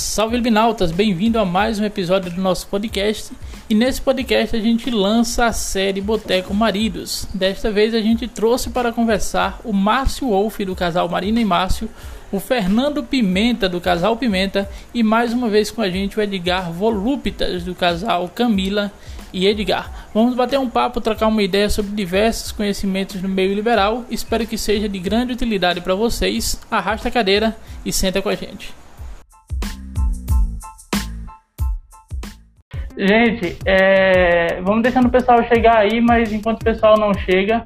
Salve Libinautas, bem-vindo a mais um episódio do nosso podcast. E nesse podcast a gente lança a série Boteco Maridos. Desta vez a gente trouxe para conversar o Márcio Wolff do casal Marina e Márcio, o Fernando Pimenta do casal Pimenta e mais uma vez com a gente o Edgar Volúpitas do casal Camila e Edgar. Vamos bater um papo, trocar uma ideia sobre diversos conhecimentos no meio liberal. Espero que seja de grande utilidade para vocês. Arrasta a cadeira e senta com a gente. Gente, é, vamos deixando o pessoal chegar aí, mas enquanto o pessoal não chega,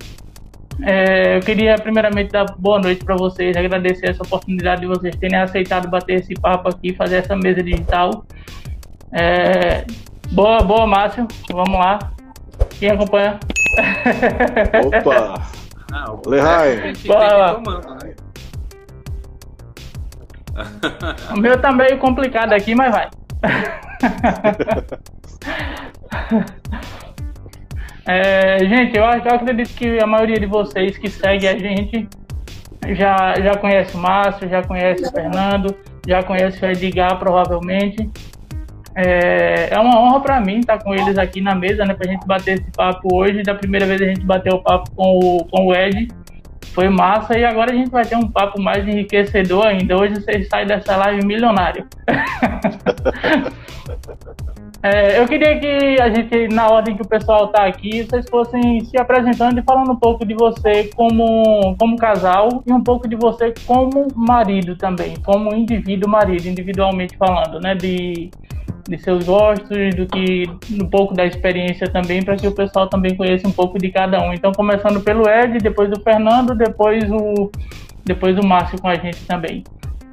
é, eu queria primeiramente dar boa noite para vocês, agradecer essa oportunidade de vocês terem aceitado bater esse papo aqui, fazer essa mesa digital. É, boa, boa, Márcio. Vamos lá. Quem acompanha? Opa! O Lehai. Bora. Né? O meu tá meio complicado aqui, mas vai. é, gente, eu, eu acredito que a maioria de vocês que segue a gente já, já conhece o Márcio, já conhece o Fernando, já conhece o Edgar, provavelmente. É, é uma honra para mim estar com eles aqui na mesa, né, para a gente bater esse papo hoje. Da primeira vez a gente bateu o papo com o, com o Ed, foi massa e agora a gente vai ter um papo mais enriquecedor ainda. Hoje vocês saem dessa live milionário. é, eu queria que a gente, na ordem que o pessoal está aqui, vocês fossem se apresentando e falando um pouco de você como, como casal e um pouco de você como marido também, como indivíduo marido, individualmente falando, né? De de seus gostos, do que um pouco da experiência também, para que o pessoal também conheça um pouco de cada um. Então, começando pelo Ed, depois o Fernando, depois o depois o Márcio com a gente também.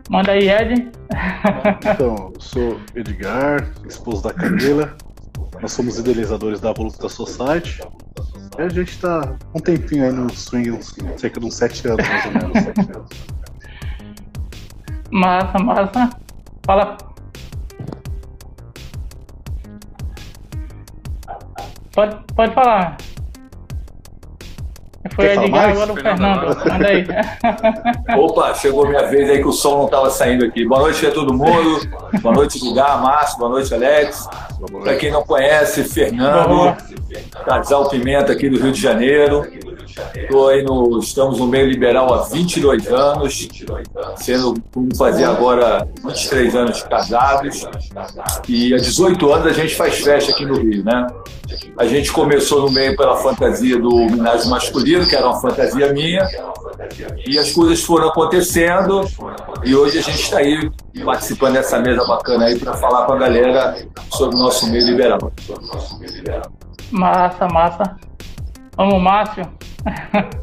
Manda aí, Ed. Então, sou Edgar, esposo da Camila. Nós somos idealizadores da Voluta Society. E a gente está um tempinho aí no swing, cerca de uns 7 anos, mais ou menos. Massa, massa. Fala, Pode, pode falar. Foi Edgar, agora o Fernando. Manda aí. Opa, chegou minha vez aí que o som não estava saindo aqui. Boa noite a todo mundo. Boa noite, Edgar, Márcio. Boa noite, Alex. Para quem não conhece, Fernando, casal Pimenta aqui do Rio de Janeiro. Tô aí no, estamos no meio liberal há 22 anos, sendo, vamos fazer agora 23 anos de casados. E há 18 anos a gente faz festa aqui no Rio, né? A gente começou no meio pela fantasia do homenagem masculino, que era uma fantasia minha, e as coisas foram acontecendo, e hoje a gente está aí participando dessa mesa bacana aí para falar com a galera sobre o nosso meio liberal. Massa, massa. Vamos, Márcio.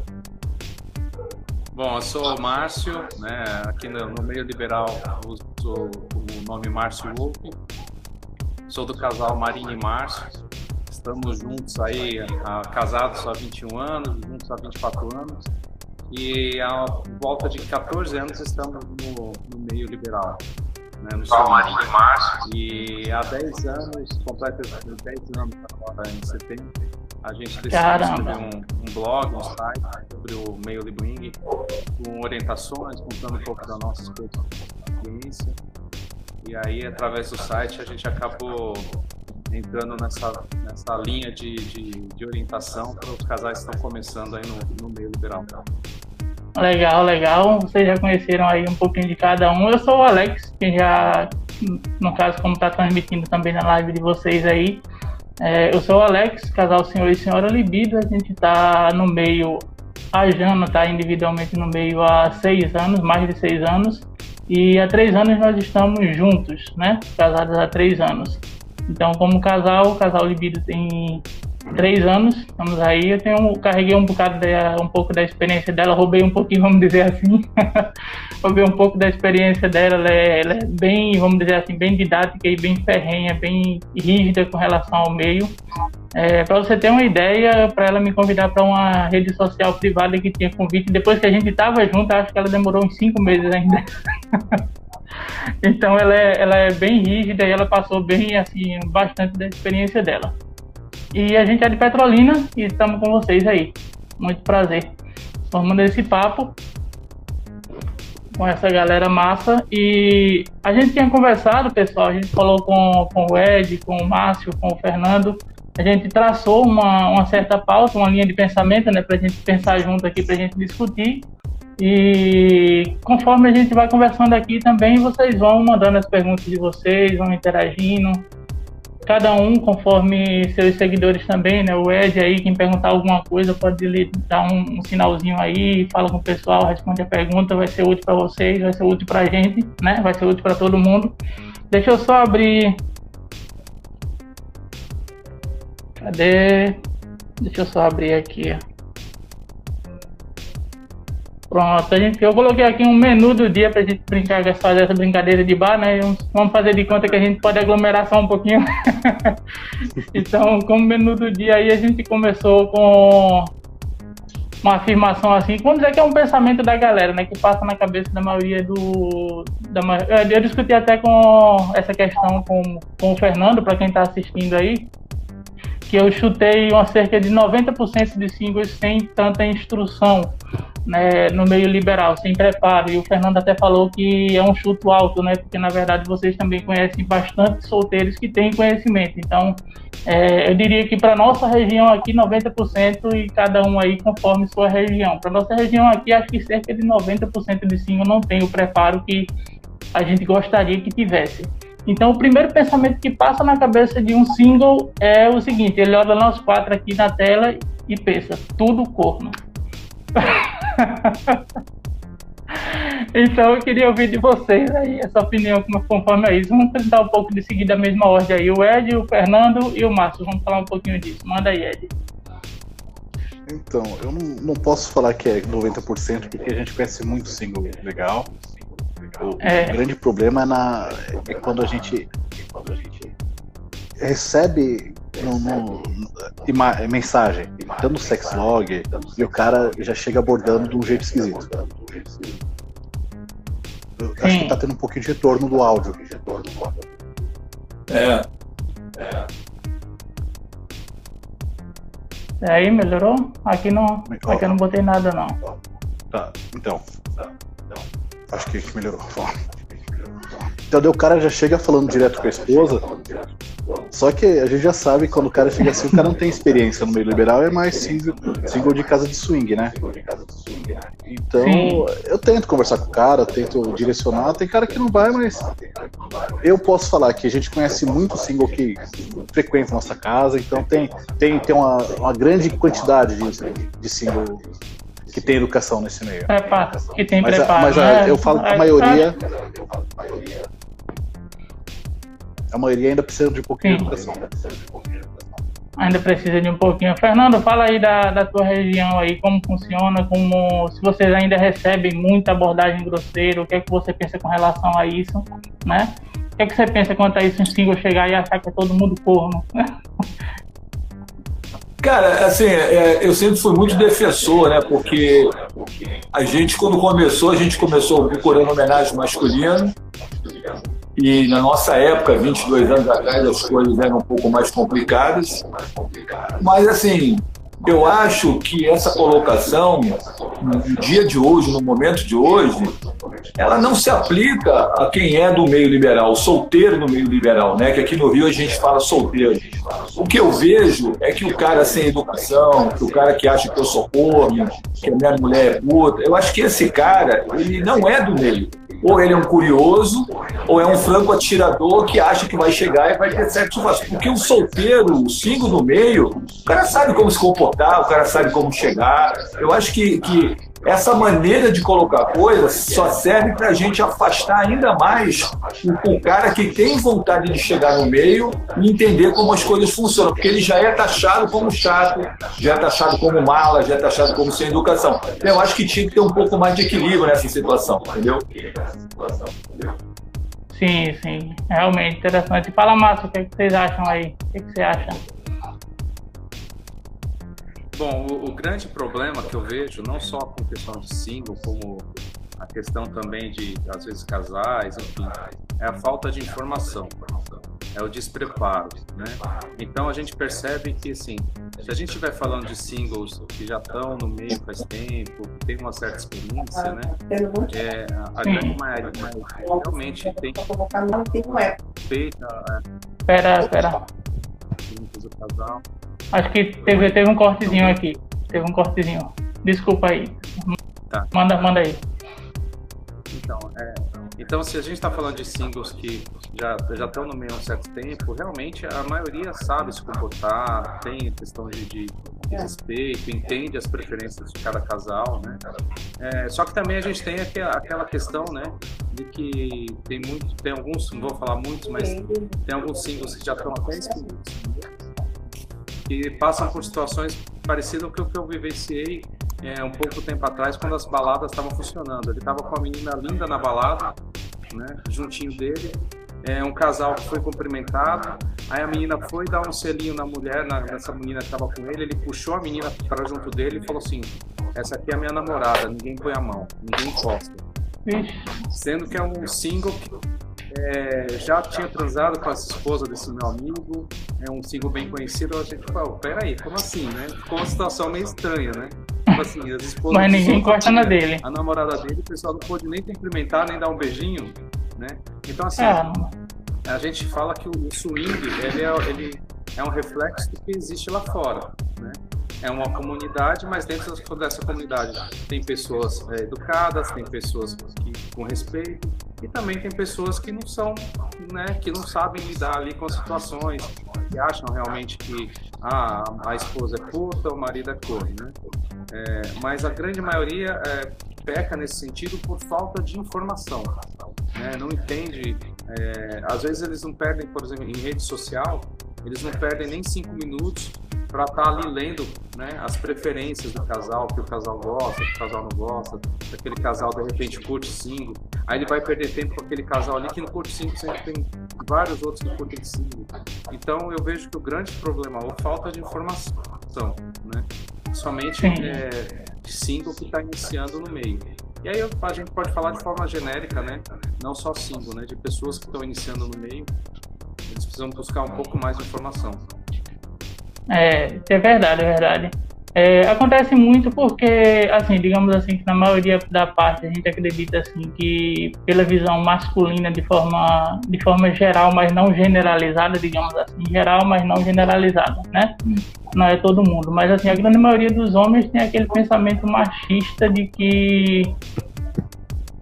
Bom, eu sou o Márcio, né? aqui no, no meio liberal uso o nome Márcio Wolf. Sou do casal Marina e Márcio. Estamos juntos aí, a, casados há 21 anos, juntos há 24 anos. E há volta de 14 anos estamos no, no meio liberal. Né, no Marina e. E há 10 anos, completa 10 anos agora em setembro, a gente decidiu escrever um, um, blog, um site sobre o meio Libwing, com orientações, contando um pouco da nossa experiência. E aí, através do site, a gente acabou entrando nessa, nessa linha de, de, de orientação para os casais que estão começando aí no, no meio liberal. Legal, legal. Vocês já conheceram aí um pouquinho de cada um. Eu sou o Alex, que já, no caso, como está transmitindo também na live de vocês aí, é, eu sou o Alex, casal senhor e senhora Libido. A gente está no meio, a Jana está individualmente no meio há seis anos, mais de seis anos. E há três anos nós estamos juntos, né? Casados há três anos. Então, como casal, o casal Libido tem três anos, estamos aí. Eu tenho, carreguei um bocado, de, um pouco da experiência dela, roubei um pouquinho, vamos dizer assim. roubei um pouco da experiência dela. Ela é, ela é, bem, vamos dizer assim, bem didática e bem ferrenha, bem rígida com relação ao meio. É, para você ter uma ideia, para ela me convidar para uma rede social privada que tinha convite, depois que a gente estava junto, acho que ela demorou uns cinco meses ainda. então ela é, ela é bem rígida e ela passou bem, assim, bastante da experiência dela. E a gente é de Petrolina e estamos com vocês aí. Muito prazer. Formando esse papo. com essa galera massa. E a gente tinha conversado, pessoal, a gente falou com, com o Ed, com o Márcio, com o Fernando. A gente traçou uma, uma certa pauta, uma linha de pensamento, né, para a gente pensar junto aqui, para a gente discutir. E conforme a gente vai conversando aqui também, vocês vão mandando as perguntas de vocês, vão interagindo cada um conforme seus seguidores também, né? O Ed aí, quem perguntar alguma coisa, pode lhe dar um, um, sinalzinho aí, fala com o pessoal, responde a pergunta, vai ser útil para vocês, vai ser útil para a gente, né? Vai ser útil para todo mundo. Deixa eu só abrir. Cadê? Deixa eu só abrir aqui. Pronto, a gente, eu coloquei aqui um menu do dia pra gente brincar, fazer essa brincadeira de bar, né? Vamos fazer de conta que a gente pode aglomerar só um pouquinho. então, como menu do dia aí, a gente começou com uma afirmação assim, vamos dizer que é um pensamento da galera, né? Que passa na cabeça da maioria do. Da, eu discuti até com essa questão com, com o Fernando, para quem está assistindo aí, que eu chutei uma cerca de 90% de singles sem tanta instrução né, no meio liberal, sem preparo. E o Fernando até falou que é um chuto alto, né? Porque na verdade vocês também conhecem bastante solteiros que têm conhecimento. Então, é, eu diria que para nossa região aqui 90% e cada um aí conforme sua região. Para nossa região aqui acho que cerca de 90% de single não tem o preparo que a gente gostaria que tivesse. Então, o primeiro pensamento que passa na cabeça de um single é o seguinte: ele olha nós quatro aqui na tela e pensa, tudo corno. então eu queria ouvir de vocês aí essa opinião conforme é isso. Vamos tentar um pouco de seguir da mesma ordem aí. O Ed, o Fernando e o Márcio. Vamos falar um pouquinho disso. Manda aí, Ed. Então, eu não, não posso falar que é 90%, porque a gente conhece muito single legal. O, é. o grande problema é, na, é quando a gente, quando a gente recebe no, no, ima, mensagem, dando sex log, e o cara já chega abordando de um jeito esquisito. Eu acho que tá tendo um pouquinho de retorno do áudio. É. É. E aí, melhorou? Aqui não, aqui eu não botei nada não. Tá, então. Acho que melhorou. Então o cara já chega falando direto com a esposa. Só que a gente já sabe quando o cara chega assim, o cara não tem experiência no meio liberal, é mais single, single de casa de swing, né? Então Sim. eu tento conversar com o cara, tento direcionar. Tem cara que não vai, mas eu posso falar que a gente conhece muito single que frequenta nossa casa, então tem, tem, tem uma, uma grande quantidade de, de single que tem educação nesse meio. Preparo, que tem mas, preparo. Mas né? eu falo que a maioria. A maioria ainda precisa de um pouquinho Sim. de educação. Ainda precisa de um pouquinho. Fernando, fala aí da, da tua região aí, como funciona, como se vocês ainda recebem muita abordagem grosseira, o que é que você pensa com relação a isso, né? O que é que você pensa quanto a isso, um single chegar e achar que é todo mundo corno? Cara, assim, é, eu sempre fui muito defensor, né? Porque a gente, quando começou, a gente começou procurando homenagem masculina. E na nossa época, 22 anos atrás, as coisas eram um pouco mais complicadas. Mas, assim, eu acho que essa colocação, no dia de hoje, no momento de hoje, ela não se aplica a quem é do meio liberal, solteiro no meio liberal, né? Que aqui no Rio a gente fala solteiro. O que eu vejo é que o cara sem educação, que o cara que acha que eu sou porno, que a minha mulher é puta, eu acho que esse cara, ele não é do meio ou ele é um curioso, ou é um franco atirador que acha que vai chegar e vai ter satisfação. Porque o solteiro, o single no meio, o cara sabe como se comportar, o cara sabe como chegar. Eu acho que, que essa maneira de colocar coisas só serve para a gente afastar ainda mais o, o, cara que tem vontade de chegar no meio e entender como as coisas funcionam, porque ele já é taxado como chato, já é taxado como mala, já é taxado como sem educação. Eu acho que tinha que ter um pouco mais de equilíbrio nessa situação, entendeu? Sim, sim, realmente interessante. Fala, Márcio, o que, é que vocês acham aí? O que, é que você acha? Bom, o, o, grande problema que eu vejo, não só com questão de single, como a questão também de, às vezes, casais, enfim, é a falta de informação, é o despreparo, né? Então a gente percebe que, assim, se a gente estiver falando de singles que já estão no meio faz tempo, que tem uma certa experiência, né? É, a grande maioria realmente tem feita. Espera, espera. Acho que teve, teve um cortezinho aqui. Teve um cortezinho. Desculpa aí. Tá. Manda, manda aí. Então, é, então, se a gente está falando de singles que já, já estão no meio há um certo tempo, realmente a maioria sabe se comportar, tem questão de, de, de respeito, entende as preferências de cada casal, né? É, só que também a gente tem aquela questão, né, de que tem muito, tem alguns, não vou falar muitos, mas tem alguns singles que já estão até inscritos, que passam por situações parecidas com o que eu vivenciei é, um pouco tempo atrás, quando as baladas estavam funcionando. Ele estava com uma menina linda na balada, né, juntinho dele, é, um casal que foi cumprimentado, aí a menina foi dar um selinho na mulher, na, nessa menina que estava com ele, ele puxou a menina para junto dele e falou assim, essa aqui é a minha namorada, ninguém põe a mão, ninguém encosta. Sendo que é um single que é, já tinha transado com essa esposa desse meu amigo, é um single bem conhecido, a gente falou, peraí, como assim, né? Ficou uma situação meio estranha, né? Tipo assim, as esposas Mas ninguém gosta na dele. A namorada dele, o pessoal não pôde nem cumprimentar, nem dar um beijinho, né? Então assim, é. a gente fala que o swing, ele é, ele é um reflexo do que existe lá fora, né? é uma comunidade, mas dentro dessa comunidade tem pessoas é, educadas, tem pessoas que, com respeito e também tem pessoas que não são, né, que não sabem lidar ali com as situações, que acham realmente que ah, a esposa é puta, o marido é corno, né? É, mas a grande maioria é, peca nesse sentido por falta de informação, né? Não entende, é, às vezes eles não perdem, por exemplo, em rede social, eles não perdem nem cinco minutos para estar tá ali lendo né, as preferências do casal, que o casal gosta, que o casal não gosta, aquele casal de repente curte single, aí ele vai perder tempo com aquele casal ali que não curte single, sempre tem vários outros que curtem single. Então eu vejo que o grande problema é a falta de informação, né? somente é, de single que está iniciando no meio. E aí a gente pode falar de forma genérica, né? Não só single, né? De pessoas que estão iniciando no meio, eles precisam buscar um pouco mais de informação. É, é verdade, é verdade. É, acontece muito porque, assim, digamos assim, que na maioria da parte a gente acredita assim que pela visão masculina de forma, de forma geral, mas não generalizada, digamos assim, geral, mas não generalizada, né? Não é todo mundo, mas assim, a grande maioria dos homens tem aquele pensamento machista de que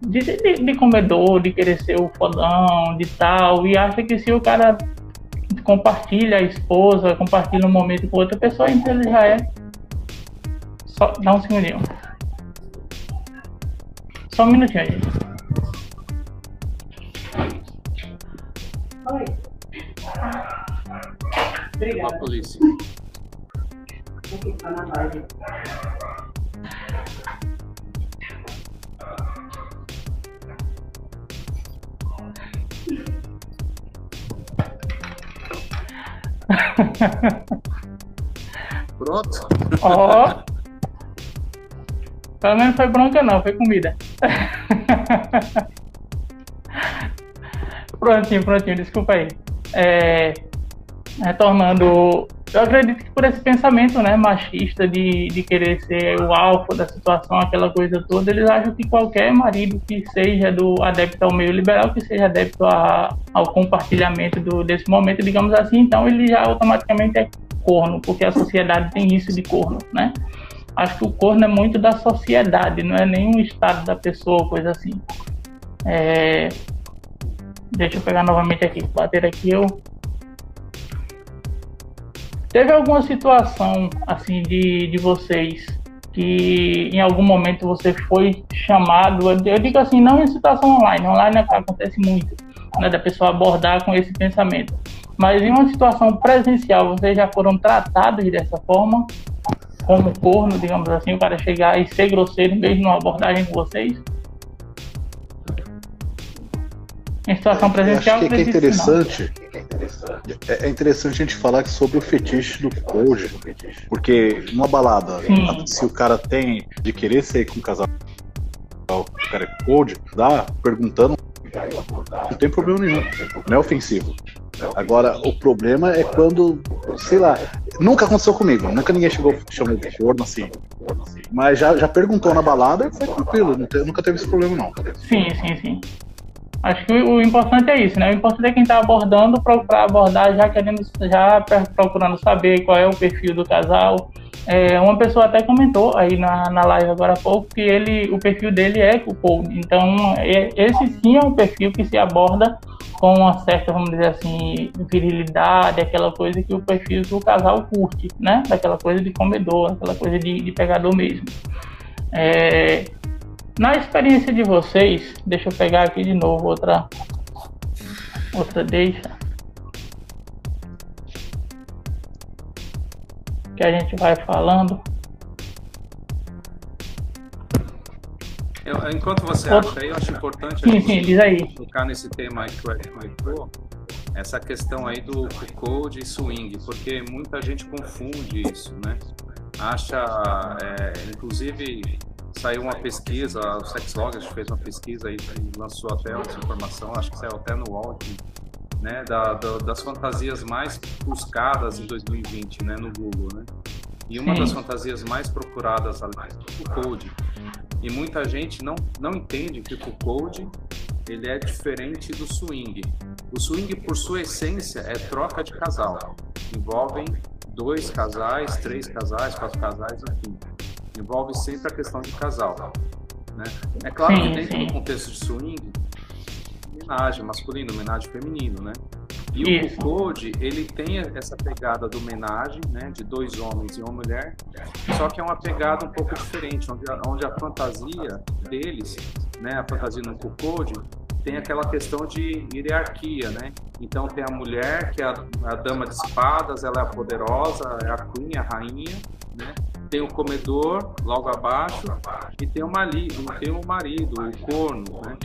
de, de, de comedor, de querer ser o fodão, de tal, e acha que se o cara compartilha a esposa, compartilha um momento com outra pessoa, então ele já é. Só dá um segundinho. Só um minutinho aí. Oi. Obrigada. polícia. Pronto? Ó. Oh. Pelo menos foi bronca não, foi comida. prontinho, prontinho, desculpa aí. É, retornando eu acredito que por esse pensamento né, machista de, de querer ser o alfa da situação, aquela coisa toda, eles acham que qualquer marido que seja do adepto ao meio liberal, que seja adepto a, ao compartilhamento do, desse momento, digamos assim, então ele já automaticamente é corno, porque a sociedade tem isso de corno, né? Acho que o corno é muito da sociedade, não é nenhum estado da pessoa, coisa assim. É... Deixa eu pegar novamente aqui, bater aqui eu Teve alguma situação assim de, de vocês que em algum momento você foi chamado, eu digo assim, não em situação online, online acontece muito, né, da pessoa abordar com esse pensamento, mas em uma situação presencial, vocês já foram tratados dessa forma, como corno, digamos assim, o cara chegar e ser grosseiro mesmo numa abordagem com vocês? Em situação presencial, acho que, é interessante. É, é interessante a gente falar sobre o fetiche do code, porque numa balada, Sim. se o cara tem de querer sair com um casal, o cara é code, dá perguntando, não tem problema nenhum, não é ofensivo. Agora, o problema é quando, sei lá, nunca aconteceu comigo, nunca ninguém chegou chamou de corno assim. Mas já, já perguntou na balada e foi tranquilo, nunca teve esse problema não. Sim, sim, sim. Acho que o, o importante é isso, né? O importante é quem está abordando procurar abordar já querendo, já procurando saber qual é o perfil do casal. É, uma pessoa até comentou aí na, na live agora há pouco que ele, o perfil dele é code. Então, é, esse sim é um perfil que se aborda com uma certa, vamos dizer assim, virilidade, aquela coisa que o perfil do casal curte, né? Daquela coisa de comedor, aquela coisa de, de pegador mesmo. É, na experiência de vocês, deixa eu pegar aqui de novo outra, outra deixa. Que a gente vai falando. Eu, enquanto você acha aí, eu acho importante sim, sim, diz aí. tocar nesse tema aí que o Eric comentou, essa questão aí do code e swing, porque muita gente confunde isso, né? Acha, é, inclusive, saiu uma pesquisa, o Sexlog fez uma pesquisa e lançou até essa informação, acho que saiu até no UOL, né, da, da, das fantasias mais buscadas em 2020, né, no Google, né? E uma Sim. das fantasias mais procuradas ali é o code. E muita gente não, não entende que o code ele é diferente do swing. O swing, por sua essência, é troca de casal. Envolvem dois casais, três casais, quatro casais, enfim. Envolve sempre a questão de casal. Né? É claro sim, que dentro sim. do contexto de swing, homenagem masculino, homenagem feminino, né? E Isso. o Code, ele tem essa pegada do homenagem, né, de dois homens e uma mulher, só que é uma pegada um pouco diferente, onde a, onde a fantasia deles, né, a fantasia no Code, tem aquela questão de hierarquia, né? Então tem a mulher, que é a, a dama de espadas, ela é a poderosa, é a queen, a rainha, né? Tem o comedor logo abaixo e tem o marido, tem o marido, o corno, né?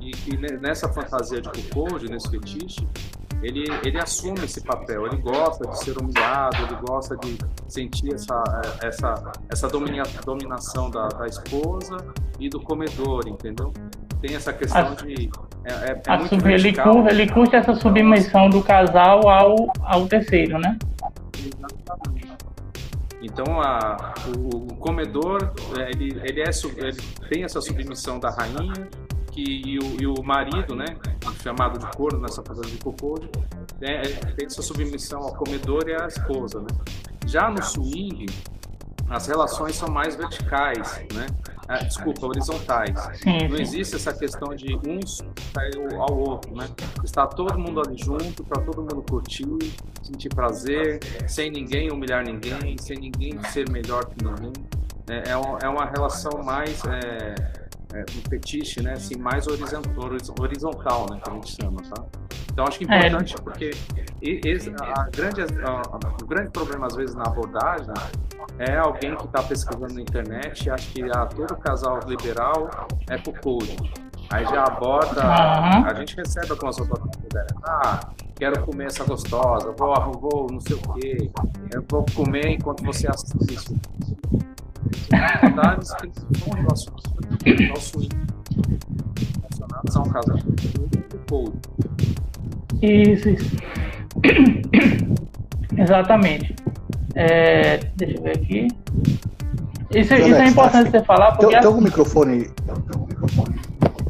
E, e nessa fantasia de Code, nesse fetiche, ele, ele assume esse papel, ele gosta de ser humilhado, ele gosta de sentir essa, essa, essa domina, dominação da, da esposa e do comedor, entendeu? Tem essa questão de. É, é, é muito sub, ele, curte, ele curte essa submissão do casal ao, ao terceiro, né? Exatamente. Então, a, o, o comedor, é, ele, ele, é, ele tem essa submissão da rainha, que, e, o, e o marido, né, chamado de corno nessa fazenda de Cocode, né, tem essa submissão ao comedor e à esposa. Né? Já no swing, as relações são mais verticais, né? Ah, desculpa, horizontais. Não existe essa questão de um sair ao outro, né? Está todo mundo ali junto, para todo mundo curtir, sentir prazer, sem ninguém humilhar ninguém, sem ninguém ser melhor que ninguém. É, é, é uma relação mais é, é, um fetiche, né, assim, mais horizontal, horizontal, né, que a gente chama, tá? Então acho que é importante é. porque esse, a grande, a, o grande problema às vezes na abordagem é alguém que está pesquisando na internet e acha que ah, todo casal liberal é com code. Aí já aborda, uhum. a gente recebe algumas dela. Ah, quero comer essa gostosa, vou, vou não sei o quê, eu vou comer enquanto você assiste dificuldades que são relacionadas ao relacionadas a um casamento do couro. Isso, isso. Exatamente. É, deixa eu ver aqui. Isso, Alex, isso é importante você falar porque. Tem, tem algum microfone aí?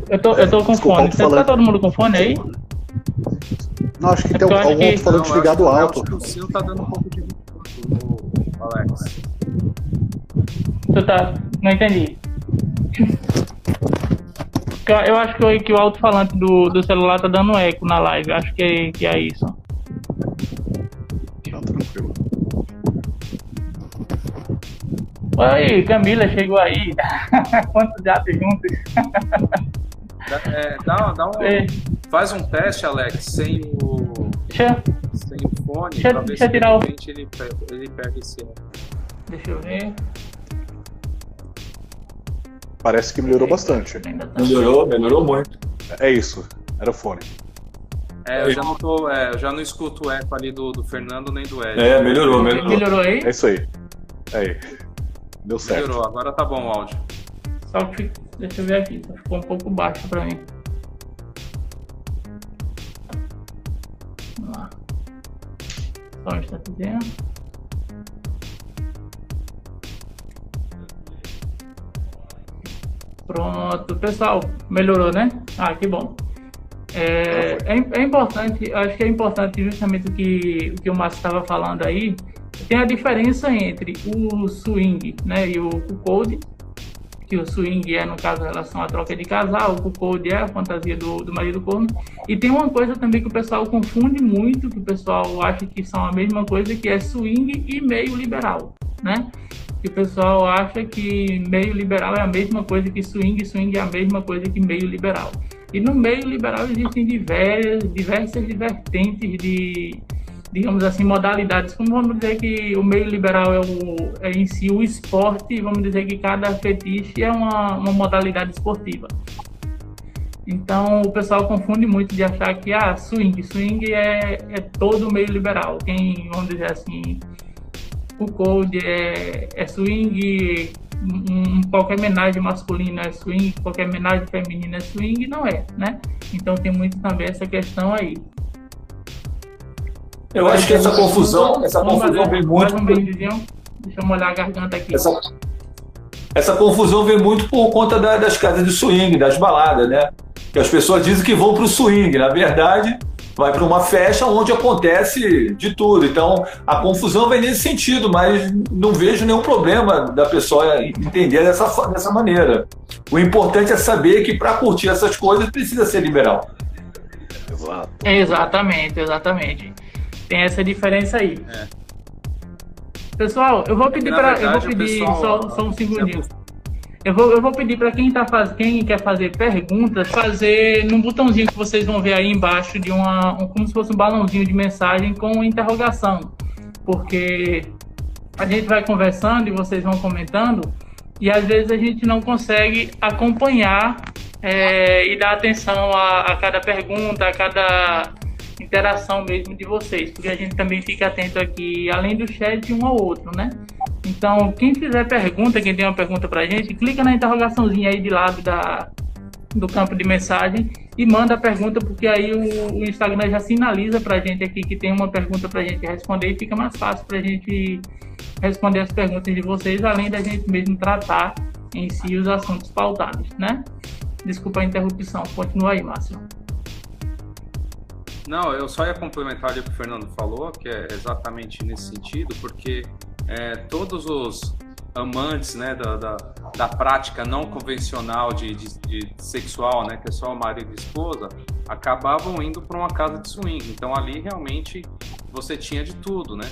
Eu tô, eu tô com Desculpa, fone. Você tá todo mundo com fone aí? Não, acho que é tem algum que... falante ligado alto. O seu tá dando um pouco de Alex. Tu tá. Não entendi. Eu acho que, que o alto-falante do, do celular tá dando eco na live. Acho que, é, que é isso. Tá tranquilo. Oi, Camila, chegou aí. Quantos gatos juntos? é, dá, dá um, é. Faz um teste, Alex, sem o. Deixa, sem o fone, deixa, pra ver deixa se tirar o... ele, ele pega esse. Deixa eu ver. Parece que melhorou bastante. Melhorou, melhorou muito. É isso, era o fone. É, eu já não tô, é, eu já não escuto o eco ali do, do Fernando nem do Ed. É, melhorou, melhorou. Melhorou aí? É isso aí. É aí. Deu certo. Melhorou, agora tá bom o áudio. Só que, deixa eu ver aqui, ficou um pouco baixo pra mim. Só um instantezinho. Pronto, pessoal, melhorou, né? Ah, que bom. É, é, é, importante, acho que é importante justamente o que o, que o Márcio estava falando aí. Tem a diferença entre o swing né, e o, code, que o swing é, no caso, relação à troca de casal, o code é a fantasia do, do marido corno. E tem uma coisa também que o pessoal confunde muito, que o pessoal acha que são a mesma coisa, que é swing e meio liberal, né? Que o pessoal acha que meio liberal é a mesma coisa que swing, swing é a mesma coisa que meio liberal. E no meio liberal existem diversas, diversas vertentes de, digamos assim, modalidades. Como vamos dizer que o meio liberal é, o, é em si o esporte, vamos dizer que cada fetiche é uma, uma modalidade esportiva. Então o pessoal confunde muito de achar que ah, swing, swing é, é todo meio liberal. Quem, vamos dizer assim, o code é, é swing, um, qualquer homenagem masculina é swing, qualquer homenagem feminina é swing, não é, né? Então tem muito também essa questão aí. Eu acho que essa confusão, essa confusão vem muito. Um Deixa eu molhar a garganta aqui. Essa, essa confusão vem muito por conta da, das casas de swing, das baladas, né? Que as pessoas dizem que vão para o swing. Na verdade, vai para uma festa onde acontece de tudo. Então, a confusão vem nesse sentido, mas não vejo nenhum problema da pessoa entender dessa, dessa maneira. O importante é saber que para curtir essas coisas precisa ser liberal. Exato. Exatamente, exatamente. Tem essa diferença aí. É. Pessoal, eu vou pedir para eu vou pedir pessoal, só, só um segundinho. Eu vou, eu vou pedir para quem, tá faz, quem quer fazer perguntas, fazer num botãozinho que vocês vão ver aí embaixo de uma. Um, como se fosse um balãozinho de mensagem com interrogação. Porque a gente vai conversando e vocês vão comentando, e às vezes a gente não consegue acompanhar é, e dar atenção a, a cada pergunta, a cada interação mesmo de vocês, porque a gente também fica atento aqui, além do chat, um ao outro, né? Então, quem fizer pergunta, quem tem uma pergunta pra gente, clica na interrogaçãozinha aí de lado da, do campo de mensagem e manda a pergunta, porque aí o, o Instagram já sinaliza pra gente aqui que tem uma pergunta pra gente responder e fica mais fácil pra gente responder as perguntas de vocês, além da gente mesmo tratar em si os assuntos pautados, né? Desculpa a interrupção, continua aí, Márcio. Não, eu só ia complementar o que o Fernando falou, que é exatamente nesse sentido, porque é, todos os amantes né, da, da, da, prática não convencional de, de, de, sexual, né, que é só o marido e esposa, acabavam indo para uma casa de swing. Então ali realmente você tinha de tudo, né?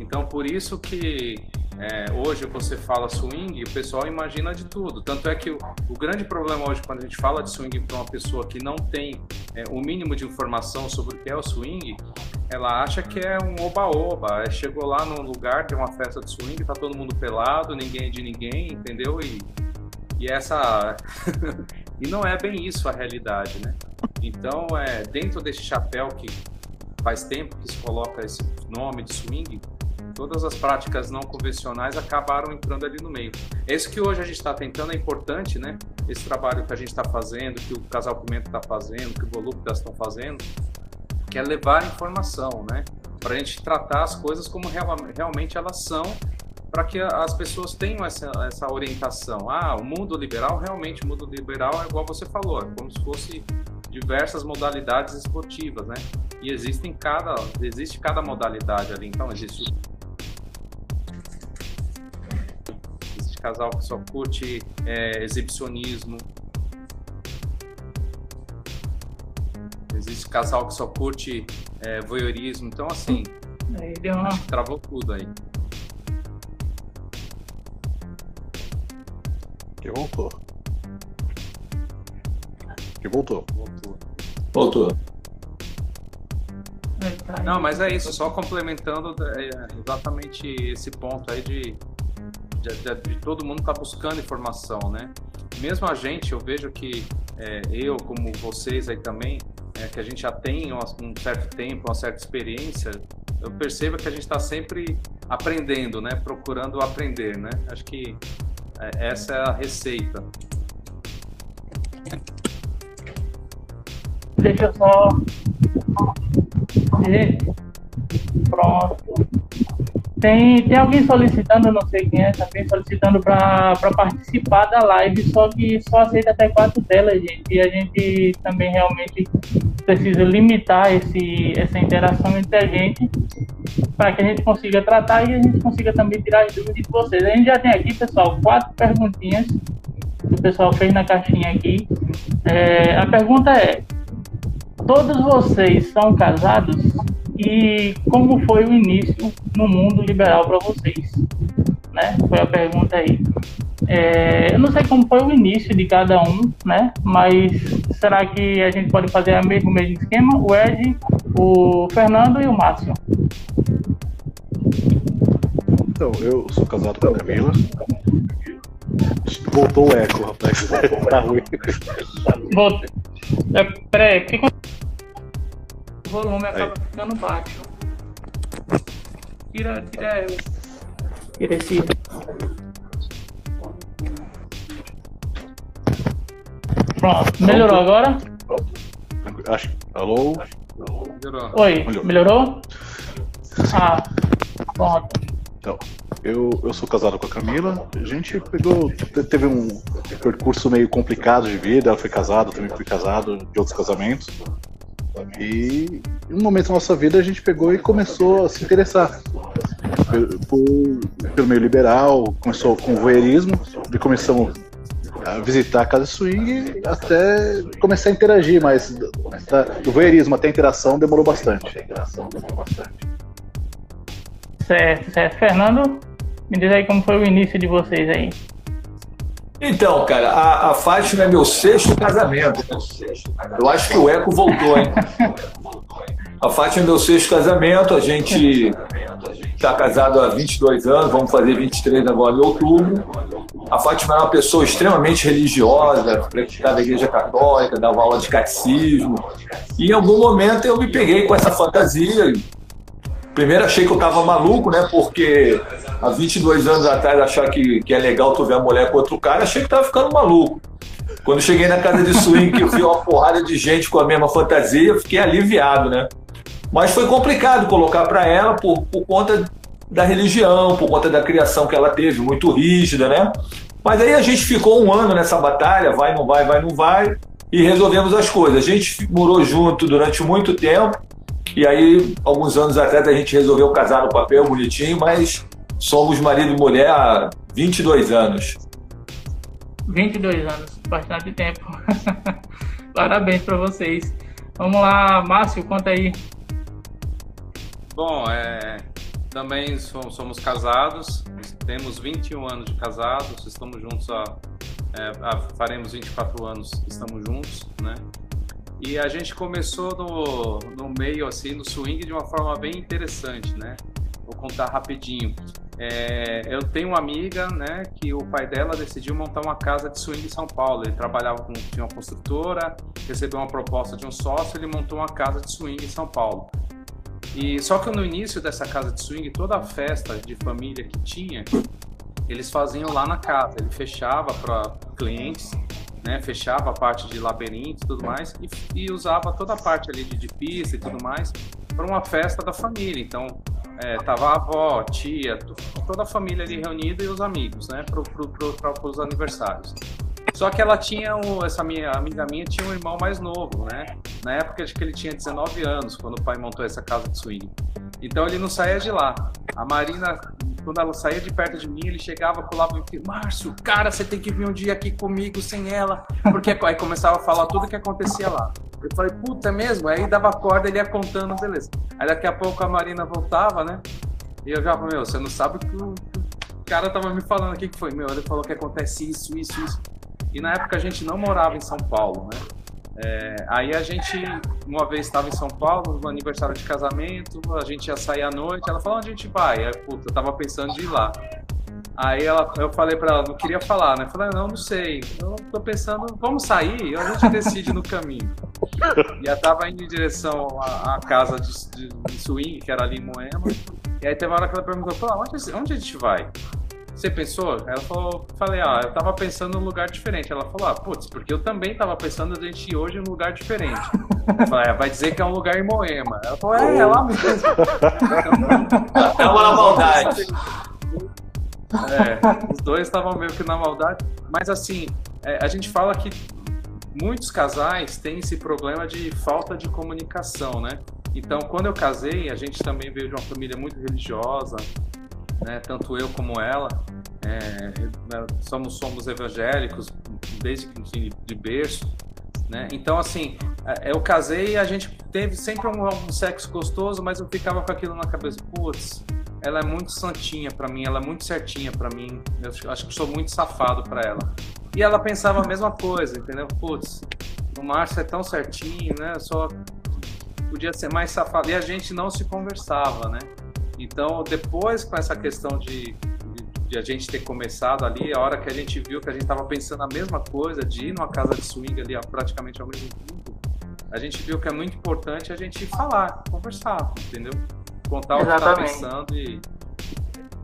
Então por isso que é, hoje você fala swing, o pessoal imagina de tudo. Tanto é que o, o grande problema hoje, quando a gente fala de swing para uma pessoa que não tem é, o mínimo de informação sobre o que é o swing, ela acha que é um oba-oba. Chegou lá num lugar, tem uma festa de swing, tá todo mundo pelado, ninguém é de ninguém, entendeu? E, e essa. e não é bem isso a realidade, né? Então, é, dentro desse chapéu que faz tempo que se coloca esse nome de swing, todas as práticas não convencionais acabaram entrando ali no meio. É isso que hoje a gente está tentando, é importante, né? Esse trabalho que a gente está fazendo, que o Casal Pimenta está fazendo, que o Voluptas estão fazendo, que é levar informação, né? Para a gente tratar as coisas como real, realmente elas são, para que as pessoas tenham essa, essa orientação. Ah, o mundo liberal, realmente, o mundo liberal é igual você falou, é como se fosse diversas modalidades esportivas, né? E existem cada, existe cada modalidade ali. Então, existe casal que só curte é, exibicionismo. Existe casal que só curte é, voyeurismo. Então, assim, aí deu uma... travou tudo aí. Que voltou. Que voltou. Voltou. Voltou. Não, mas é isso, só complementando é, exatamente esse ponto aí de de, de, de todo mundo estar tá buscando informação, né? Mesmo a gente, eu vejo que é, eu, como vocês aí também, é, que a gente já tem um, um certo tempo, uma certa experiência, eu percebo que a gente está sempre aprendendo, né? Procurando aprender, né? Acho que é, essa é a receita. Deixa eu só. Pronto. Tem, tem alguém solicitando, não sei quem é, também solicitando para participar da live, só que só aceita até quatro telas, gente. E a gente também realmente precisa limitar esse, essa interação entre a gente para que a gente consiga tratar e a gente consiga também tirar as dúvidas de vocês. A gente já tem aqui, pessoal, quatro perguntinhas que o pessoal fez na caixinha aqui. É, a pergunta é: todos vocês são casados? E como foi o início no mundo liberal para vocês? Né? Foi a pergunta aí. É, eu não sei como foi o início de cada um, né? Mas será que a gente pode fazer o mesmo, mesmo esquema? O Ed, o Fernando e o Márcio. Então, eu sou casado com a Camila. Voltou o eco, rapaz. tá ruim. Voltei. É, peraí, que o volume acaba Aí. ficando baixo. Tira, tira, tira esse. Pronto, melhorou agora? Acho. Alô? Melhorou. Oi, melhorou? Ah, pronto. Então, eu, eu sou casado com a Camila. A gente pegou. Teve um percurso meio complicado de vida. Ela foi casada, também fui casado de outros casamentos. E em um momento da nossa vida a gente pegou e começou a se interessar por, pelo meio liberal, começou com o voyeurismo, e começamos a visitar a casa swing até começar a interagir, mas do voyeurismo até a interação demorou bastante. Certo, certo. Fernando, me diz aí como foi o início de vocês aí. Então, cara, a, a Fátima é meu sexto casamento. Eu acho que o Eco voltou, hein? A Fátima é meu sexto casamento. A gente está casado há 22 anos, vamos fazer 23 agora em outubro. A Fátima é uma pessoa extremamente religiosa, frequentava a igreja católica, dava aula de catecismo. E em algum momento eu me peguei com essa fantasia. Primeiro achei que eu estava maluco, né? Porque há 22 anos atrás achar que, que é legal tu ver a mulher com outro cara, achei que tava ficando maluco. Quando cheguei na casa de swing, que eu vi uma porrada de gente com a mesma fantasia, fiquei aliviado, né? Mas foi complicado colocar para ela por, por conta da religião, por conta da criação que ela teve, muito rígida, né? Mas aí a gente ficou um ano nessa batalha, vai, não vai, vai, não vai, e resolvemos as coisas. A gente morou junto durante muito tempo, e aí, alguns anos atrás, a gente resolveu casar no papel bonitinho, mas Somos marido e mulher há 22 anos. 22 anos, bastante tempo. Parabéns para vocês. Vamos lá, Márcio, conta aí. Bom, é, também somos casados, temos 21 anos de casados, estamos juntos há, é, há faremos 24 anos que estamos juntos, né? E a gente começou no, no meio, assim, no swing de uma forma bem interessante, né? Vou contar rapidinho. É, eu tenho uma amiga, né, que o pai dela decidiu montar uma casa de swing em São Paulo. Ele trabalhava com tinha uma construtora, recebeu uma proposta de um sócio, ele montou uma casa de swing em São Paulo. E só que no início dessa casa de swing, toda a festa de família que tinha, eles faziam lá na casa. Ele fechava para clientes, né, fechava a parte de labirinto e tudo mais e, e usava toda a parte ali de, de pista e tudo mais para uma festa da família. Então é, tava a avó, tia, toda a família ali reunida e os amigos, né, para pro, pro, pro, os aniversários. Só que ela tinha, um, essa minha amiga minha tinha um irmão mais novo, né? Na época acho que ele tinha 19 anos quando o pai montou essa casa de swing. Então ele não saía de lá. A Marina, quando ela saía de perto de mim, ele chegava, pulava e Márcio, cara, você tem que vir um dia aqui comigo sem ela. Porque aí começava a falar tudo que acontecia lá. Eu falei, puta, é mesmo? Aí dava corda, ele ia contando, beleza. Aí daqui a pouco a Marina voltava, né? E eu já falei, meu, você não sabe o que o cara tava me falando aqui que foi, meu, ele falou que acontece isso, isso, isso. E na época a gente não morava em São Paulo, né? É, aí a gente, uma vez estava em São Paulo, no aniversário de casamento, a gente ia sair à noite, ela falou, onde a gente vai? Aí, puta, eu tava pensando de ir lá. Aí ela, eu falei para ela, não queria falar, né? Eu falei, não, não sei. Eu tô pensando, vamos sair e a gente decide no caminho. E ela tava indo em direção à, à casa de, de, de, swing, que era ali em Moema. E aí teve uma hora que ela perguntou, onde, onde a gente vai? você pensou? Ela falou, falei, ah, eu tava pensando num lugar diferente. Ela falou, ah, putz, porque eu também tava pensando a gente ir hoje num lugar diferente. Eu falei, é, vai dizer que é um lugar em Moema. Ela falou, é, é lá mesmo. É uma maldade. É, os dois estavam meio que na maldade. Mas assim, é, a gente fala que muitos casais têm esse problema de falta de comunicação, né? Então, quando eu casei, a gente também veio de uma família muito religiosa, né? Tanto eu como ela. É, somos, somos evangélicos desde de, de berço, né? Então, assim, é, eu casei e a gente teve sempre um, um sexo gostoso, mas eu ficava com aquilo na cabeça, putz, ela é muito santinha para mim, ela é muito certinha para mim. Eu acho que sou muito safado para ela. E ela pensava a mesma coisa, entendeu? Putz, o Márcio é tão certinho, né? Só podia ser mais safado. E a gente não se conversava, né? Então, depois com essa questão de, de, de, a gente ter começado ali, a hora que a gente viu que a gente estava pensando a mesma coisa, de ir numa casa de swing ali praticamente ao mesmo tempo, a gente viu que é muito importante a gente falar, conversar, entendeu? Contar o que está pensando e,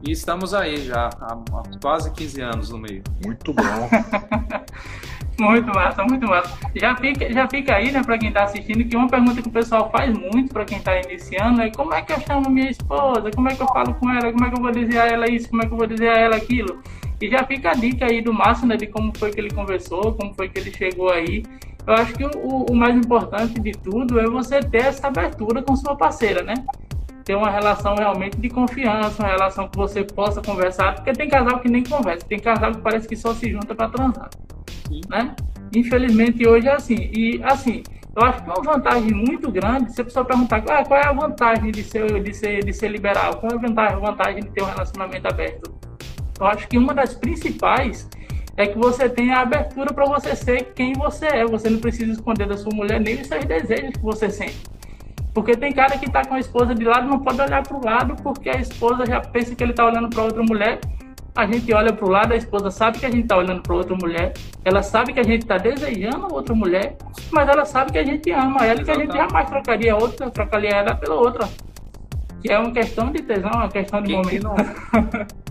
e estamos aí já, há, há quase 15 anos no meio. Muito bom. Muito massa, muito massa. Já fica, já fica aí, né, para quem está assistindo, que uma pergunta que o pessoal faz muito para quem está iniciando é como é que eu chamo minha esposa, como é que eu falo com ela, como é que eu vou dizer a ela isso, como é que eu vou dizer a ela aquilo. E já fica a dica aí do Márcio, né, de como foi que ele conversou, como foi que ele chegou aí. Eu acho que o, o mais importante de tudo é você ter essa abertura com sua parceira, né? Ter uma relação realmente de confiança, uma relação que você possa conversar, porque tem casal que nem conversa, tem casal que parece que só se junta para transar né? Infelizmente hoje é assim. E assim, eu acho que uma vantagem muito grande, se a pessoa perguntar ah, qual é a vantagem de ser, de ser, de ser liberal, qual é a vantagem, vantagem de ter um relacionamento aberto? Eu acho que uma das principais é que você tem a abertura para você ser quem você é. Você não precisa esconder da sua mulher nem os seus desejos que você sente. Porque tem cara que está com a esposa de lado não pode olhar para o lado porque a esposa já pensa que ele está olhando para outra mulher. A gente olha para o lado, a esposa sabe que a gente está olhando para outra mulher, ela sabe que a gente está desejando outra mulher, mas ela sabe que a gente ama ela e que a gente jamais trocaria outra, trocaria ela pela outra. Que é uma questão de tesão, uma questão de Quem momento. Não...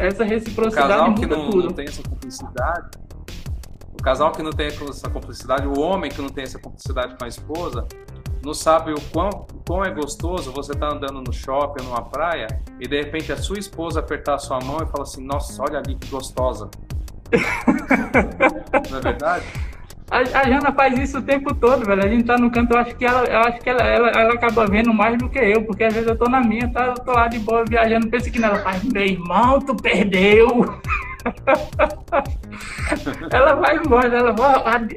essa reciprocidade o casal que não, não tem essa cumplicidade, o casal que não tem essa cumplicidade, o homem que não tem essa cumplicidade com a esposa, não sabe o quão, o quão é gostoso você estar tá andando no shopping, numa praia, e de repente a sua esposa apertar a sua mão e falar assim, nossa, olha ali que gostosa. não é verdade? A, a, Jana faz isso o tempo todo, velho. A gente tá no canto, eu acho que ela, eu acho que ela, ela, ela acaba vendo mais do que eu, porque às vezes eu tô na minha, tá, eu tô lá de boa viajando, pensa que nela faz, meu irmão, tu perdeu. ela vai embora, ela vai.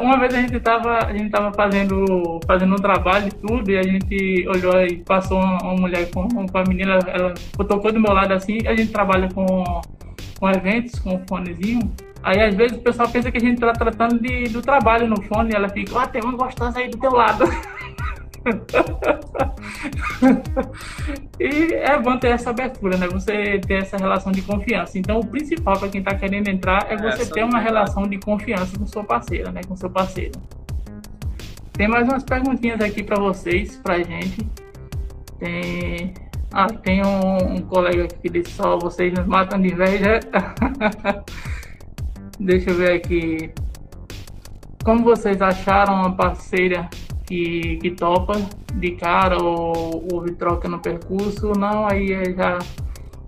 Uma vez a gente tava, a gente tava fazendo, fazendo um trabalho e tudo, e a gente olhou e passou uma, uma mulher com, com a menina, ela tocou do meu lado assim, a gente trabalha com, com eventos, com fonezinho. Aí às vezes o pessoal pensa que a gente tá tratando de, do trabalho no fone, e ela fica, ó, oh, tem uma gostosa aí do teu lado. e é bom ter essa abertura, né? Você ter essa relação de confiança. Então, o principal para quem está querendo entrar é você ter uma relação de confiança com sua parceira, né? Com seu parceiro. Tem mais umas perguntinhas aqui para vocês, pra gente. Tem. Ah, tem um, um colega aqui que disse só vocês nos matam de inveja. Deixa eu ver aqui. Como vocês acharam uma parceira que, que topa de cara ou houve troca no percurso, não, aí é já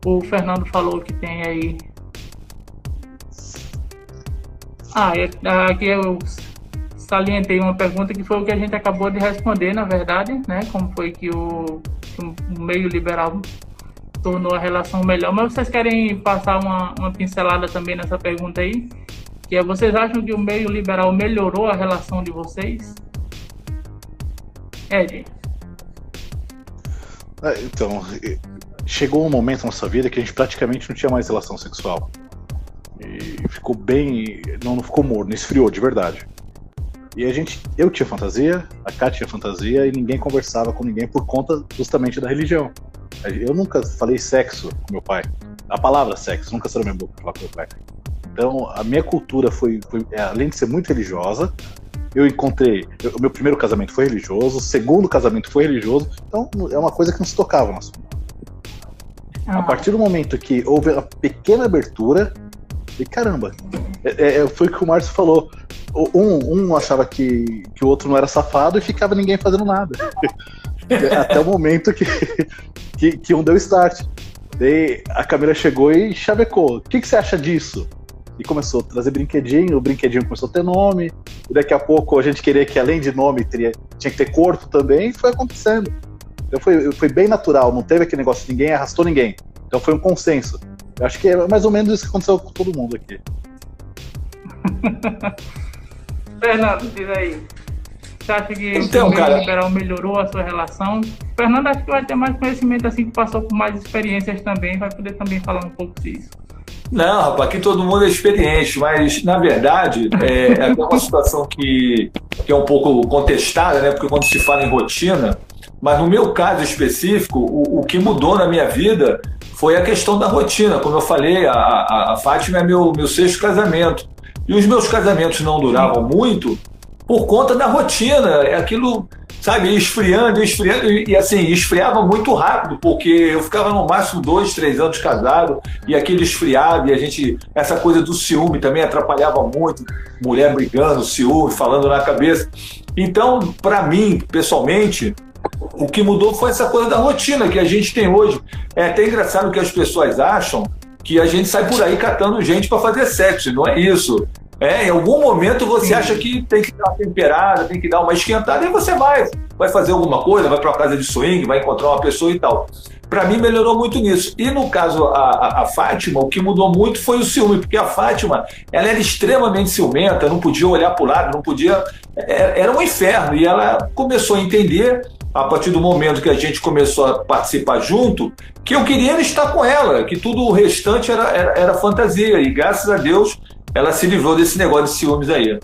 o Fernando falou que tem aí. Ah, é, aqui eu salientei uma pergunta que foi o que a gente acabou de responder, na verdade, né? Como foi que o, que o meio liberal tornou a relação melhor. Mas vocês querem passar uma, uma pincelada também nessa pergunta aí? Que é, vocês acham que o meio liberal melhorou a relação de vocês? Ed. É, então, chegou um momento na nossa vida que a gente praticamente não tinha mais relação sexual. E ficou bem. Não, não ficou morno, esfriou de verdade. E a gente, eu tinha fantasia, a Kátia tinha fantasia e ninguém conversava com ninguém por conta justamente da religião. Eu nunca falei sexo com meu pai. A palavra sexo nunca saiu da minha boca falar com meu pai. Então, a minha cultura foi, foi além de ser muito religiosa, eu encontrei. O meu primeiro casamento foi religioso, o segundo casamento foi religioso, então é uma coisa que não se tocava no assunto. A partir do momento que houve a pequena abertura, e caramba, é, é, foi o que o Márcio falou. Um, um achava que, que o outro não era safado e ficava ninguém fazendo nada. Até o momento que, que, que um deu start. Daí a Camila chegou e chavecou. O que, que você acha disso? E começou a trazer brinquedinho, o brinquedinho começou a ter nome, e daqui a pouco a gente queria que além de nome teria, tinha que ter corpo também, e foi acontecendo. Então foi, foi bem natural, não teve aquele negócio, ninguém arrastou ninguém. Então foi um consenso. Eu acho que é mais ou menos isso que aconteceu com todo mundo aqui. Fernando, diz aí. Você acha que então, o cara... liberal melhorou a sua relação? Fernando acho que vai ter mais conhecimento assim que passou por mais experiências também, vai poder também falar um pouco disso. Não, rapaz, aqui todo mundo é experiente, mas na verdade é, é uma situação que, que é um pouco contestada, né? Porque quando se fala em rotina, mas no meu caso específico, o, o que mudou na minha vida foi a questão da rotina. Como eu falei, a, a, a Fátima é meu, meu sexto casamento. E os meus casamentos não duravam muito por conta da rotina. É aquilo, sabe, esfriando, esfriando, e assim, esfriava muito rápido, porque eu ficava no máximo dois, três anos casado, e aquilo esfriava, e a gente, essa coisa do ciúme também atrapalhava muito, mulher brigando, ciúme, falando na cabeça. Então, para mim, pessoalmente, o que mudou foi essa coisa da rotina que a gente tem hoje. É até engraçado que as pessoas acham que a gente sai por aí catando gente para fazer sexo. Não é isso. É, em algum momento você acha que tem que dar uma temperada, tem que dar uma esquentada, e você vai, vai fazer alguma coisa, vai para uma casa de swing, vai encontrar uma pessoa e tal. Para mim melhorou muito nisso. E no caso a, a, a, Fátima, o que mudou muito foi o ciúme, porque a Fátima ela era extremamente ciumenta, não podia olhar para o lado, não podia, é, era um inferno. E ela começou a entender a partir do momento que a gente começou a participar junto, que eu queria estar com ela, que tudo o restante era, era, era fantasia. E graças a Deus ela se livrou desse negócio de ciúmes aí.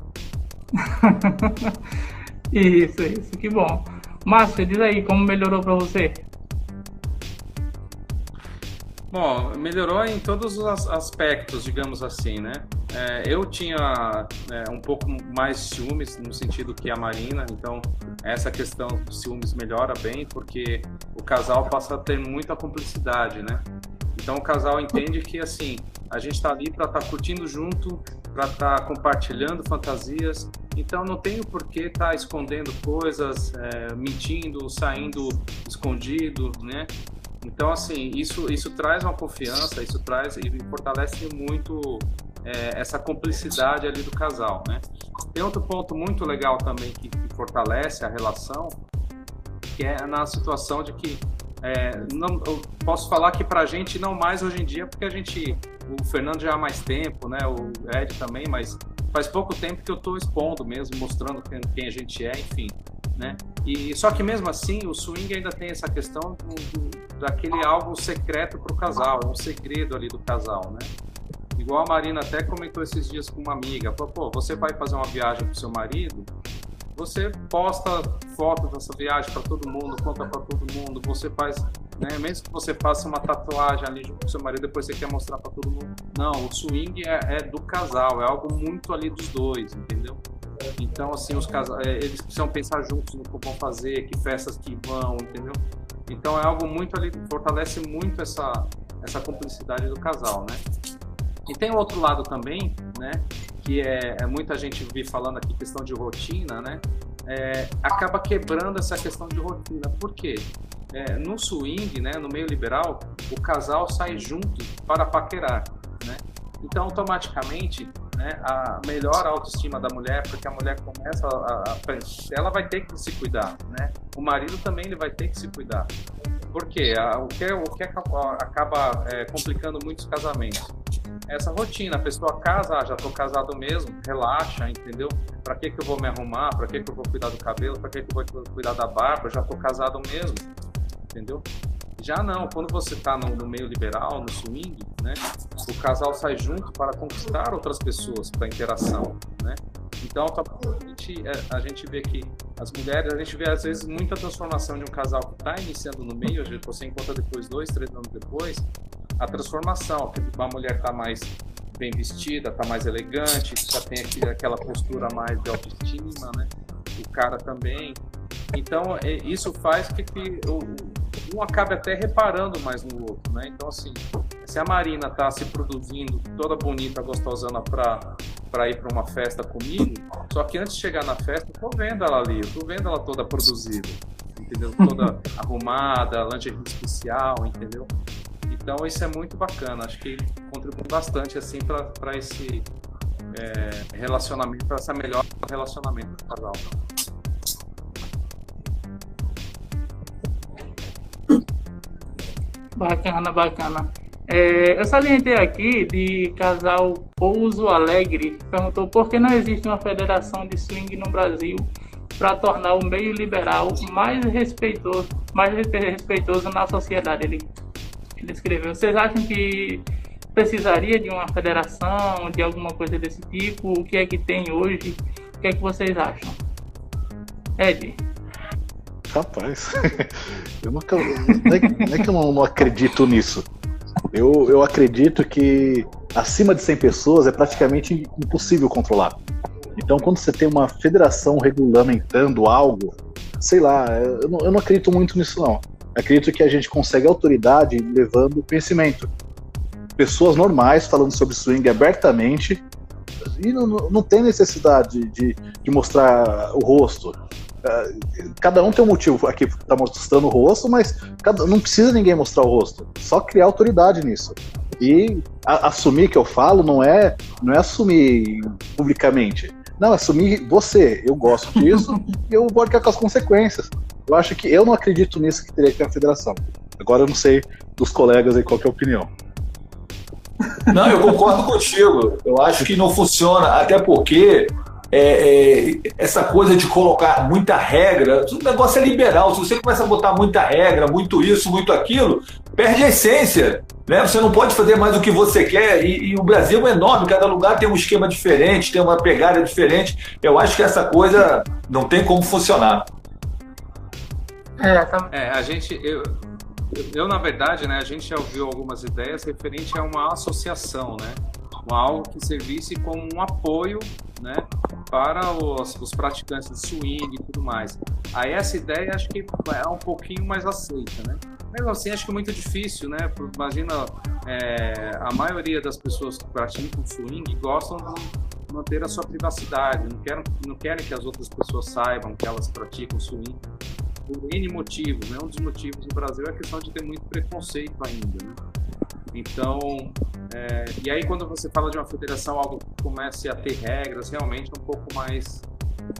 isso, isso, que bom. Márcio, diz aí como melhorou para você. Bom, melhorou em todos os aspectos, digamos assim, né? É, eu tinha é, um pouco mais ciúmes no sentido que a Marina, então essa questão de ciúmes melhora bem porque o casal passa a ter muita cumplicidade, né? Então o casal entende que assim a gente está ali para estar tá curtindo junto, para estar tá compartilhando fantasias. Então não tem o porquê estar tá escondendo coisas, é, mentindo, saindo escondido, né? Então, assim, isso, isso traz uma confiança, isso traz e fortalece muito é, essa cumplicidade ali do casal, né? Tem outro ponto muito legal também que, que fortalece a relação, que é na situação de que é, não, eu posso falar que para a gente não mais hoje em dia, porque a gente, o Fernando já há mais tempo, né? O Ed também, mas faz pouco tempo que eu estou expondo mesmo, mostrando quem, quem a gente é, enfim né? E só que mesmo assim o swing ainda tem essa questão do, do, daquele algo secreto para o casal, é um segredo ali do casal, né? Igual a Marina até comentou esses dias com uma amiga, falou, pô, você vai fazer uma viagem com seu marido, você posta fotos dessa viagem para todo mundo, conta para todo mundo, você faz, né, mesmo que você faça uma tatuagem ali junto com seu marido, depois você quer mostrar para todo mundo. Não, o swing é, é do casal, é algo muito ali dos dois, entendeu? Então, assim, os casais, é, eles precisam pensar juntos no que vão fazer, que festas que vão, entendeu? Então é algo muito ali, fortalece muito essa, essa cumplicidade do casal, né? E tem outro lado também, né? Que é, é muita gente vi falando aqui questão de rotina, né? É, acaba quebrando essa questão de rotina. Por quê? É, no swing, né, no meio liberal, o casal sai junto para paquerar, né? Então, automaticamente, né, a melhor autoestima da mulher, porque a mulher começa a, a, ela vai ter que se cuidar, né? O marido também ele vai ter que se cuidar. Por quê? o que, o que acaba é, complicando muitos casamentos? Essa rotina, a pessoa casa, ah, já estou casado mesmo, relaxa, entendeu? Para que que eu vou me arrumar? Para que que eu vou cuidar do cabelo? Para que que eu vou cuidar da barba? Já estou casado mesmo, entendeu? Já não, quando você está no, no, meio liberal, no swing, né, o casal sai junto para conquistar outras pessoas para interação, né? Então, a gente, é, a gente vê que as mulheres, a gente vê às vezes muita transformação de um casal que está iniciando no meio, a você encontra depois, dois, três anos depois, a transformação, uma mulher está mais bem vestida, está mais elegante, já tem aquela postura mais de autoestima, né? O cara também. Então, é, isso faz que, que o, um acabe até reparando mais no outro, né? Então, assim, se a Marina tá se produzindo toda bonita, gostosana para ir para uma festa comigo, só que antes de chegar na festa, eu tô vendo ela ali, eu tô vendo ela toda produzida, entendeu? Toda arrumada, lingerie especial, entendeu? Então, isso é muito bacana, acho que contribui bastante, assim, para esse é, relacionamento, para essa melhor relacionamento do casal. Bacana, bacana. É, eu salientei aqui de casal Pouso Alegre, perguntou por que não existe uma federação de swing no Brasil para tornar o meio liberal mais respeitoso, mais respeitoso na sociedade. Ele, ele escreveu. Vocês acham que precisaria de uma federação, de alguma coisa desse tipo? O que é que tem hoje? O que é que vocês acham? Ed. Rapaz, eu nunca, não, é, não é que eu não, acredito nisso. Eu, eu acredito que acima de 100 pessoas é praticamente impossível controlar. Então, quando você tem uma federação regulamentando algo, sei lá, eu não, eu não acredito muito nisso, não. Acredito que a gente consegue autoridade levando conhecimento. Pessoas normais falando sobre swing abertamente e não, não tem necessidade de, de mostrar o rosto. Ah, cada um tem um motivo aqui que tá mostrando o rosto, mas cada, não precisa ninguém mostrar o rosto. Só criar autoridade nisso. E a, assumir que eu falo não é, não é assumir publicamente. Não, é assumir você. Eu gosto disso e eu vou ficar com as consequências. Eu acho que eu não acredito nisso que teria que ter a federação. Agora eu não sei dos colegas aí qual é a opinião. Não, eu concordo contigo. Eu acho que não funciona, até porque é, é, essa coisa de colocar muita regra, o negócio é liberal. Se você começa a botar muita regra, muito isso, muito aquilo, perde a essência. Né? Você não pode fazer mais o que você quer. E, e, o Brasil é enorme, cada lugar tem um esquema diferente, tem uma pegada diferente. Eu acho que essa coisa não tem como funcionar. É, tá... é a gente. Eu, eu, na verdade, né, a gente já ouviu algumas ideias referente a uma associação, né? Algo que servisse como um apoio né, para os, os, praticantes de swing e tudo mais. Aí essa ideia acho que é um pouquinho mais aceita, né? Mesmo assim, acho que é muito difícil, né? Imagina, é, a maioria das pessoas que praticam swing gostam de manter a sua privacidade, não querem, não querem que as outras pessoas saibam que elas praticam swing por N motivos, né? Um dos motivos no Brasil é a questão de ter muito preconceito ainda, né? Então, é, e aí quando você fala de uma federação, algo que comece a ter regras, realmente é um pouco mais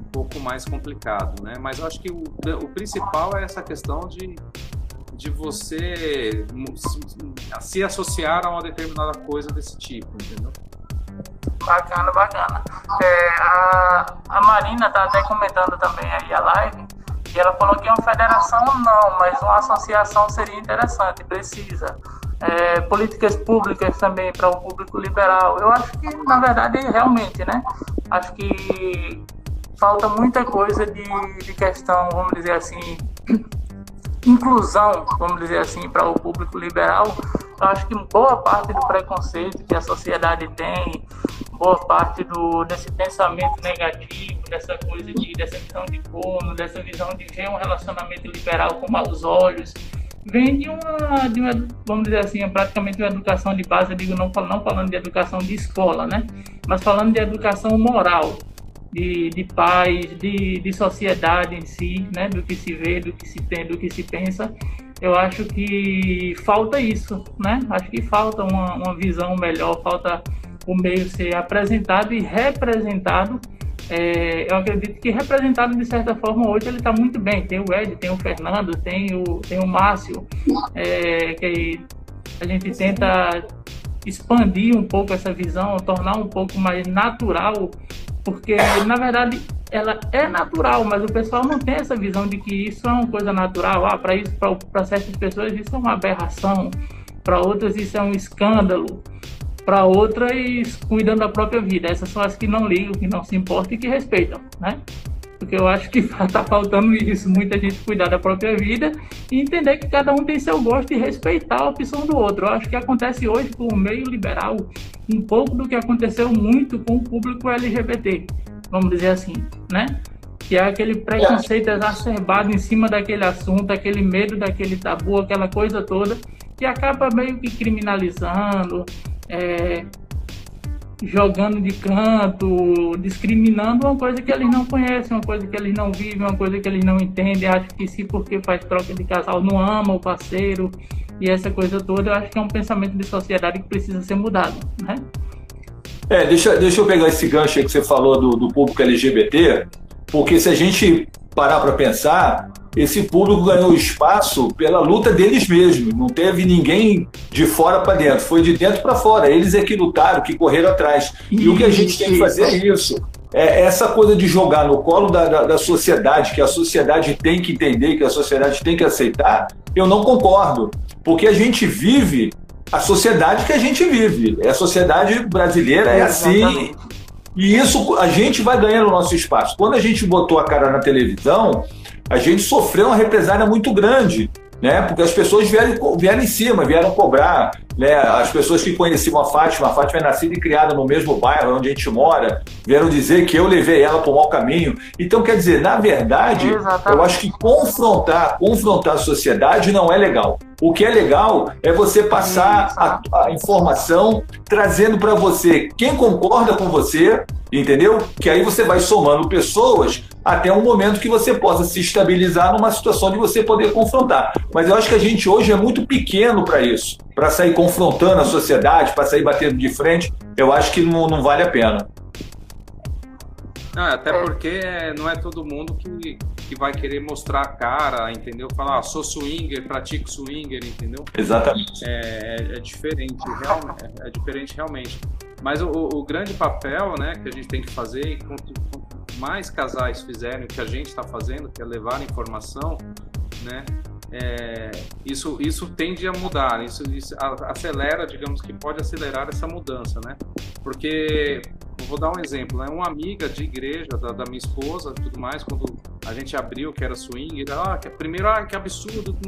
um pouco mais complicado, né? Mas eu acho que o, o principal é essa questão de, de você se associar a uma determinada coisa desse tipo, entendeu? Bacana, bacana. É, a, a Marina tá até comentando também aí a live, e ela falou que uma federação não, mas uma associação seria interessante, precisa é, políticas públicas também para o público liberal. Eu acho que, na verdade, realmente, né? Acho que falta muita coisa de, de questão, vamos dizer assim, inclusão, vamos dizer assim, para o público liberal. Eu acho que boa parte do preconceito que a sociedade tem, boa parte do, desse pensamento negativo, dessa coisa de, dessa visão de corno, dessa visão de ver um relacionamento liberal com maus olhos, vem de uma, de uma, vamos dizer assim, é praticamente uma educação de base, eu digo não, não falando de educação de escola, né? Mas falando de educação moral, de, de paz, de, de sociedade em si, né? Do que se vê, do que se tem, do que se pensa. Eu acho que falta isso, né? Acho que falta uma, uma visão melhor, falta o meio ser apresentado e representado é, eu acredito que representado de certa forma hoje ele está muito bem. Tem o Ed, tem o Fernando, tem o, tem o Márcio, é, que a gente tenta expandir um pouco essa visão, tornar um pouco mais natural, porque na verdade ela é natural, mas o pessoal não tem essa visão de que isso é uma coisa natural. Ah, para isso, para certas pessoas isso é uma aberração, para outras isso é um escândalo para outras cuidam da própria vida. Essas são as que não ligam, que não se importam e que respeitam, né? Porque eu acho que está faltando isso, muita gente cuidar da própria vida e entender que cada um tem seu gosto e respeitar a opção do outro. Eu acho que acontece hoje com o meio liberal um pouco do que aconteceu muito com o público LGBT, vamos dizer assim, né? que é aquele preconceito exacerbado em cima daquele assunto, aquele medo daquele tabu, aquela coisa toda, que acaba meio que criminalizando, é, jogando de canto, discriminando uma coisa que eles não conhecem, uma coisa que eles não vivem, uma coisa que eles não entendem. Acho que se porque faz troca de casal não ama o parceiro e essa coisa toda, eu acho que é um pensamento de sociedade que precisa ser mudado, né? É, deixa, deixa eu pegar esse gancho aí que você falou do, do público LGBT, porque se a gente parar para pensar, esse público ganhou espaço pela luta deles mesmos. Não teve ninguém de fora para dentro, foi de dentro para fora. Eles é que lutaram, que correram atrás. E o que a gente tem que fazer é isso. É essa coisa de jogar no colo da, da, da sociedade, que a sociedade tem que entender, que a sociedade tem que aceitar, eu não concordo. Porque a gente vive a sociedade que a gente vive. É a sociedade brasileira é, é assim. E isso a gente vai ganhando o nosso espaço. Quando a gente botou a cara na televisão, a gente sofreu uma represália muito grande, né? Porque as pessoas vieram, vieram em cima, vieram cobrar, né? As pessoas que conheciam a Fátima, a Fátima é nascida e criada no mesmo bairro onde a gente mora, vieram dizer que eu levei ela para o mau caminho. Então, quer dizer, na verdade, Exatamente. eu acho que confrontar, confrontar a sociedade não é legal. O que é legal é você passar a, a informação trazendo para você quem concorda com você, entendeu? Que aí você vai somando pessoas até um momento que você possa se estabilizar numa situação de você poder confrontar. Mas eu acho que a gente hoje é muito pequeno para isso, para sair confrontando a sociedade, para sair batendo de frente. Eu acho que não, não vale a pena. Não, até porque não é todo mundo que, que vai querer mostrar a cara, entendeu? Falar, ah, sou swinger, pratico swinger, entendeu? Exatamente. É, é, é diferente, realmente, é diferente realmente. Mas o, o, grande papel né, que a gente tem que fazer, e quanto, quanto mais casais fizerem o que a gente está fazendo, que é levar informação, né, é, isso, isso tende a mudar, isso, isso, acelera, digamos que pode acelerar essa mudança, né? Porque, vou dar um exemplo, né? Uma amiga de igreja da, da minha esposa tudo mais, quando a gente abriu que era swing, ah, que, primeiro, ah, que absurdo,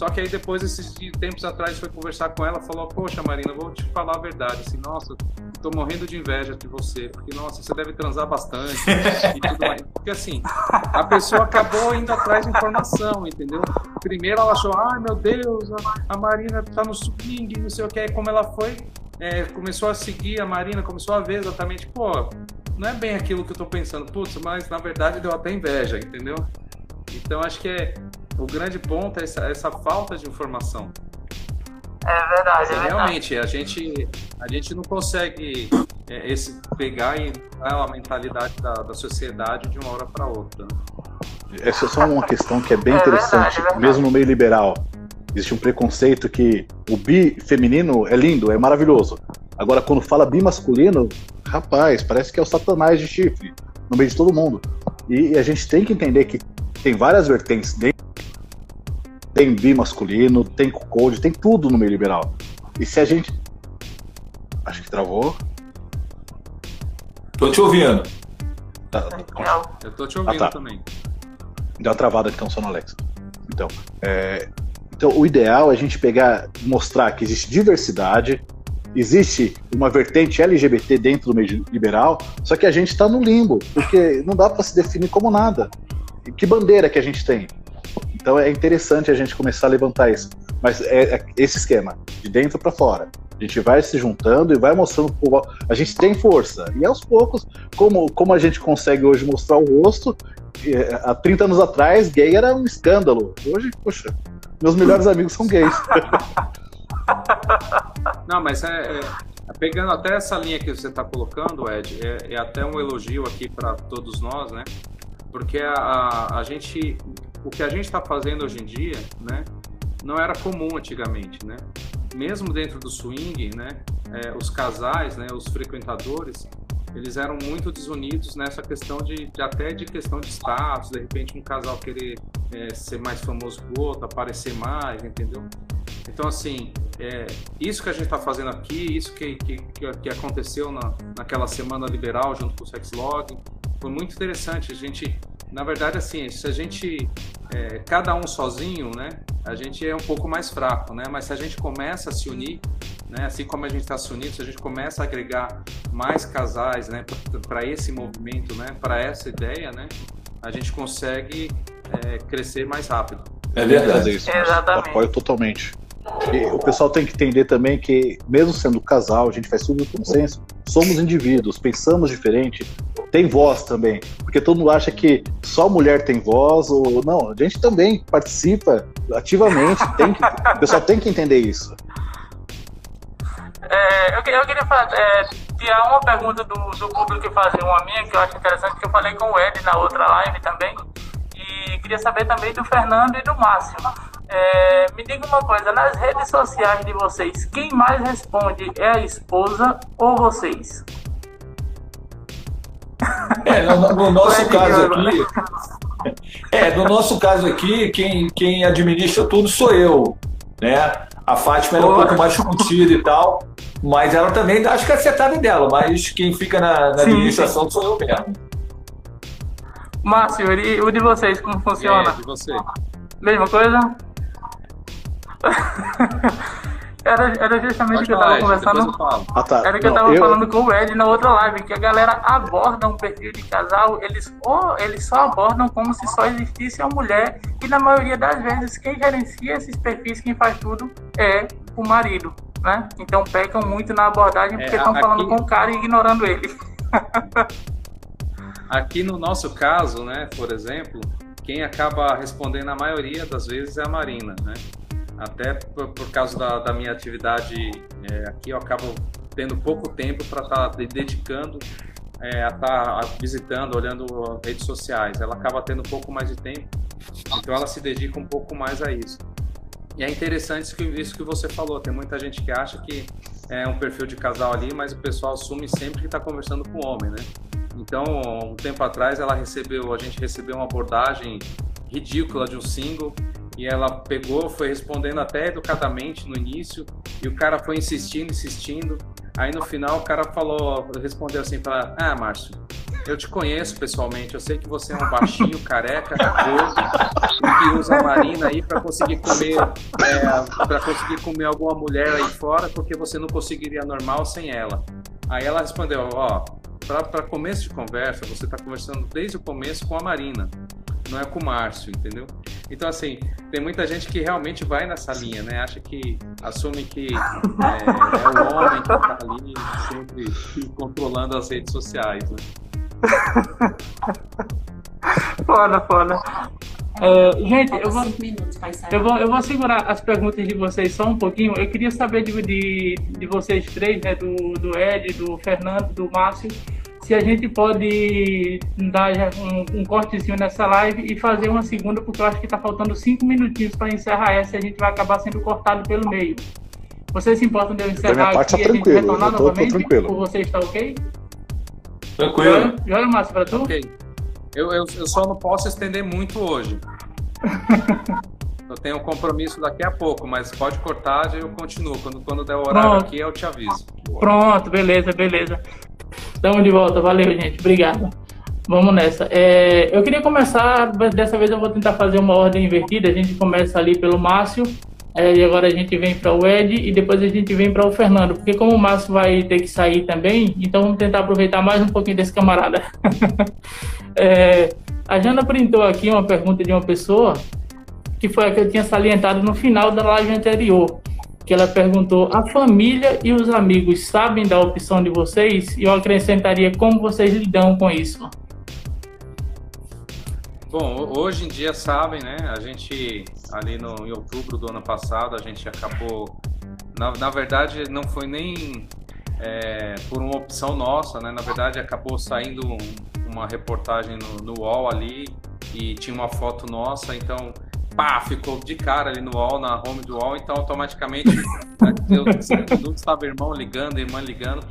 só que aí depois, esses tempos atrás, foi conversar com ela, falou, poxa Marina, vou te falar a verdade, assim, nossa, tô morrendo de inveja de você, porque, nossa, você deve transar bastante e tudo mais. Porque assim, a pessoa acabou indo atrás de informação, entendeu? Primeiro ela achou, ai meu Deus, a, Marina tá no swing, não sei o que, aí como ela foi, é, começou a seguir a Marina, começou a ver exatamente, pô, não é bem aquilo que eu tô pensando, putz, mas na verdade deu até inveja, entendeu? Então acho que é, o grande ponto é essa, essa falta de informação. É verdade, é verdade. Realmente, a gente, a gente não consegue é, esse, pegar e dar a mentalidade da, da sociedade de uma hora para outra. Essa é só uma questão que é bem é interessante, verdade, é verdade. mesmo no meio liberal. Existe um preconceito que o bi feminino é lindo, é maravilhoso. Agora, quando fala bi masculino, rapaz, parece que é o satanás de chifre no meio de todo mundo. E a gente tem que entender que tem várias vertentes dentro tem bi masculino, tem code, tem tudo no meio liberal. E se a gente. Acho que travou. Tô te ouvindo. Tá, Eu tô te ouvindo ah, tá. também. Deu uma travada então só no Alex. Então, é... então, o ideal é a gente pegar, mostrar que existe diversidade, existe uma vertente LGBT dentro do meio liberal, só que a gente está no limbo, porque não dá para se definir como nada. Que bandeira que a gente tem? Então é interessante a gente começar a levantar isso. Mas é, é esse esquema, de dentro para fora. A gente vai se juntando e vai mostrando. A gente tem força. E aos poucos, como, como a gente consegue hoje mostrar o rosto, é, há 30 anos atrás, gay era um escândalo. Hoje, poxa, meus melhores amigos são gays. Não, mas é, é, pegando até essa linha que você está colocando, Ed, é, é, até um elogio aqui para todos nós, né? Porque a, a, a gente o que a gente está fazendo hoje em dia, né, não era comum antigamente, né? Mesmo dentro do swing, né, é, os casais, né, os frequentadores, eles eram muito desunidos nessa questão de, de até de questão de status, de repente um casal querer é, ser mais famoso que o outro, aparecer mais, entendeu? Então assim, é, isso que a gente está fazendo aqui, isso que, que, que aconteceu na, naquela semana liberal junto com o Sexlog, foi muito interessante. A gente na verdade, assim, se a gente, é, cada um sozinho, né, a gente é um pouco mais fraco, né? Mas se a gente começa a se unir, né, assim como a gente está se unindo, se a gente começa a agregar mais casais, né, para esse movimento, né, para essa ideia, né, a gente consegue é, crescer mais rápido. É verdade. Fazer isso, Exatamente. Apoio totalmente. E o pessoal tem que entender também que, mesmo sendo casal, a gente faz tudo com consenso. Somos indivíduos, pensamos diferente, tem voz também. Porque todo mundo acha que só mulher tem voz, ou não, a gente também participa ativamente. Tem que, o pessoal tem que entender isso. É, eu, eu queria fa- é, tirar uma pergunta do, do público e fazer uma minha, que eu acho interessante, que eu falei com o Ed na outra live também. E queria saber também do Fernando e do Márcio. É, me diga uma coisa, nas redes sociais de vocês, quem mais responde é a esposa ou vocês? É, no, no nosso caso aqui. É, no nosso caso aqui, quem, quem administra tudo sou eu. Né? A Fátima é um pouco mais contida e tal, mas ela também acho que é acertada dela, mas quem fica na, na Sim, administração sou eu mesmo. Márcio, e o de vocês, como funciona? de você? Mesma coisa? era, era justamente o que eu tava conversando. eu. Ah, tá. Era que eu Não, tava falando com o Ed na outra live, que a galera aborda um perfil de casal, eles, ou eles só abordam como se só existisse uma mulher, e na maioria das vezes quem gerencia esses perfis, quem faz tudo, é o marido, né? Então pecam muito na abordagem porque É, estão aqui- falando com o cara e ignorando ele. Aqui no nosso caso, né, por exemplo, quem acaba respondendo a maioria das vezes é a Marina, né? Até por, por causa da, da minha atividade é, aqui, eu acabo tendo pouco tempo para estar dedicando é, a estar visitando, olhando redes sociais. Ela acaba tendo um pouco mais de tempo, então ela se dedica um pouco mais a isso. E é interessante isso que, isso que você falou. Tem muita gente que acha que é um perfil de casal ali, mas o pessoal assume sempre que está conversando com o homem, né? Então, um tempo atrás, ela recebeu, a gente recebeu uma abordagem ridícula de um single e ela pegou, foi respondendo até educadamente no início e o cara foi insistindo, insistindo. Aí no final o cara falou, respondeu assim para, ah, Márcio, eu te conheço pessoalmente, eu sei que você é um baixinho, careca, gordo, que usa a marina aí para conseguir comer, é, para conseguir comer alguma mulher aí fora, porque você não conseguiria normal sem ela. Aí ela respondeu, ó, para começo de conversa, você está conversando desde o começo com a Marina, não é com o Márcio, entendeu? Então, assim, tem muita gente que realmente vai nessa linha, né? Acha que, assume que é, é o homem que tá ali sempre controlando as redes sociais, né? Foda, foda. É, gente, eu vou. Eu vou, eu vou segurar as perguntas de vocês só um pouquinho. Eu queria saber de, de, de vocês três, né? Do, do Ed, do Fernando, do Márcio, se a gente pode dar um, um cortezinho nessa live e fazer uma segunda, porque eu acho que está faltando cinco minutinhos para encerrar essa e a gente vai acabar sendo cortado pelo meio. Vocês se importam de eu encerrar minha parte aqui tá e a gente retornar eu tô- tô novamente? tranquilo. Por você está ok? Tranquilo. Joia, Márcio, para tu? Ok. Eu, eu, eu só não posso estender muito hoje. Eu tenho um compromisso daqui a pouco, mas pode cortar e eu continuo. Quando, quando der o horário Pronto. aqui, eu te aviso. Pronto, beleza, beleza. Estamos de volta, valeu, gente. Obrigado. Vamos nessa. É, eu queria começar, dessa vez eu vou tentar fazer uma ordem invertida. A gente começa ali pelo Márcio, é, e agora a gente vem para o Ed e depois a gente vem para o Fernando, porque como o Márcio vai ter que sair também, então vamos tentar aproveitar mais um pouquinho desse camarada. É, a Jana printou aqui uma pergunta de uma pessoa que foi a que eu tinha salientado no final da live anterior que ela perguntou: a família e os amigos sabem da opção de vocês? E eu acrescentaria como vocês lidam com isso. Bom, hoje em dia sabem, né? A gente, ali no, em outubro do ano passado, a gente acabou. Na, na verdade, não foi nem é, por uma opção nossa, né? Na verdade, acabou saindo um- uma reportagem no, no UOL ali e tinha uma foto nossa, então. Pá, ficou de cara ali no UOL, na home do UOL, então automaticamente né, eu, estava irmão ligando, irmã ligando,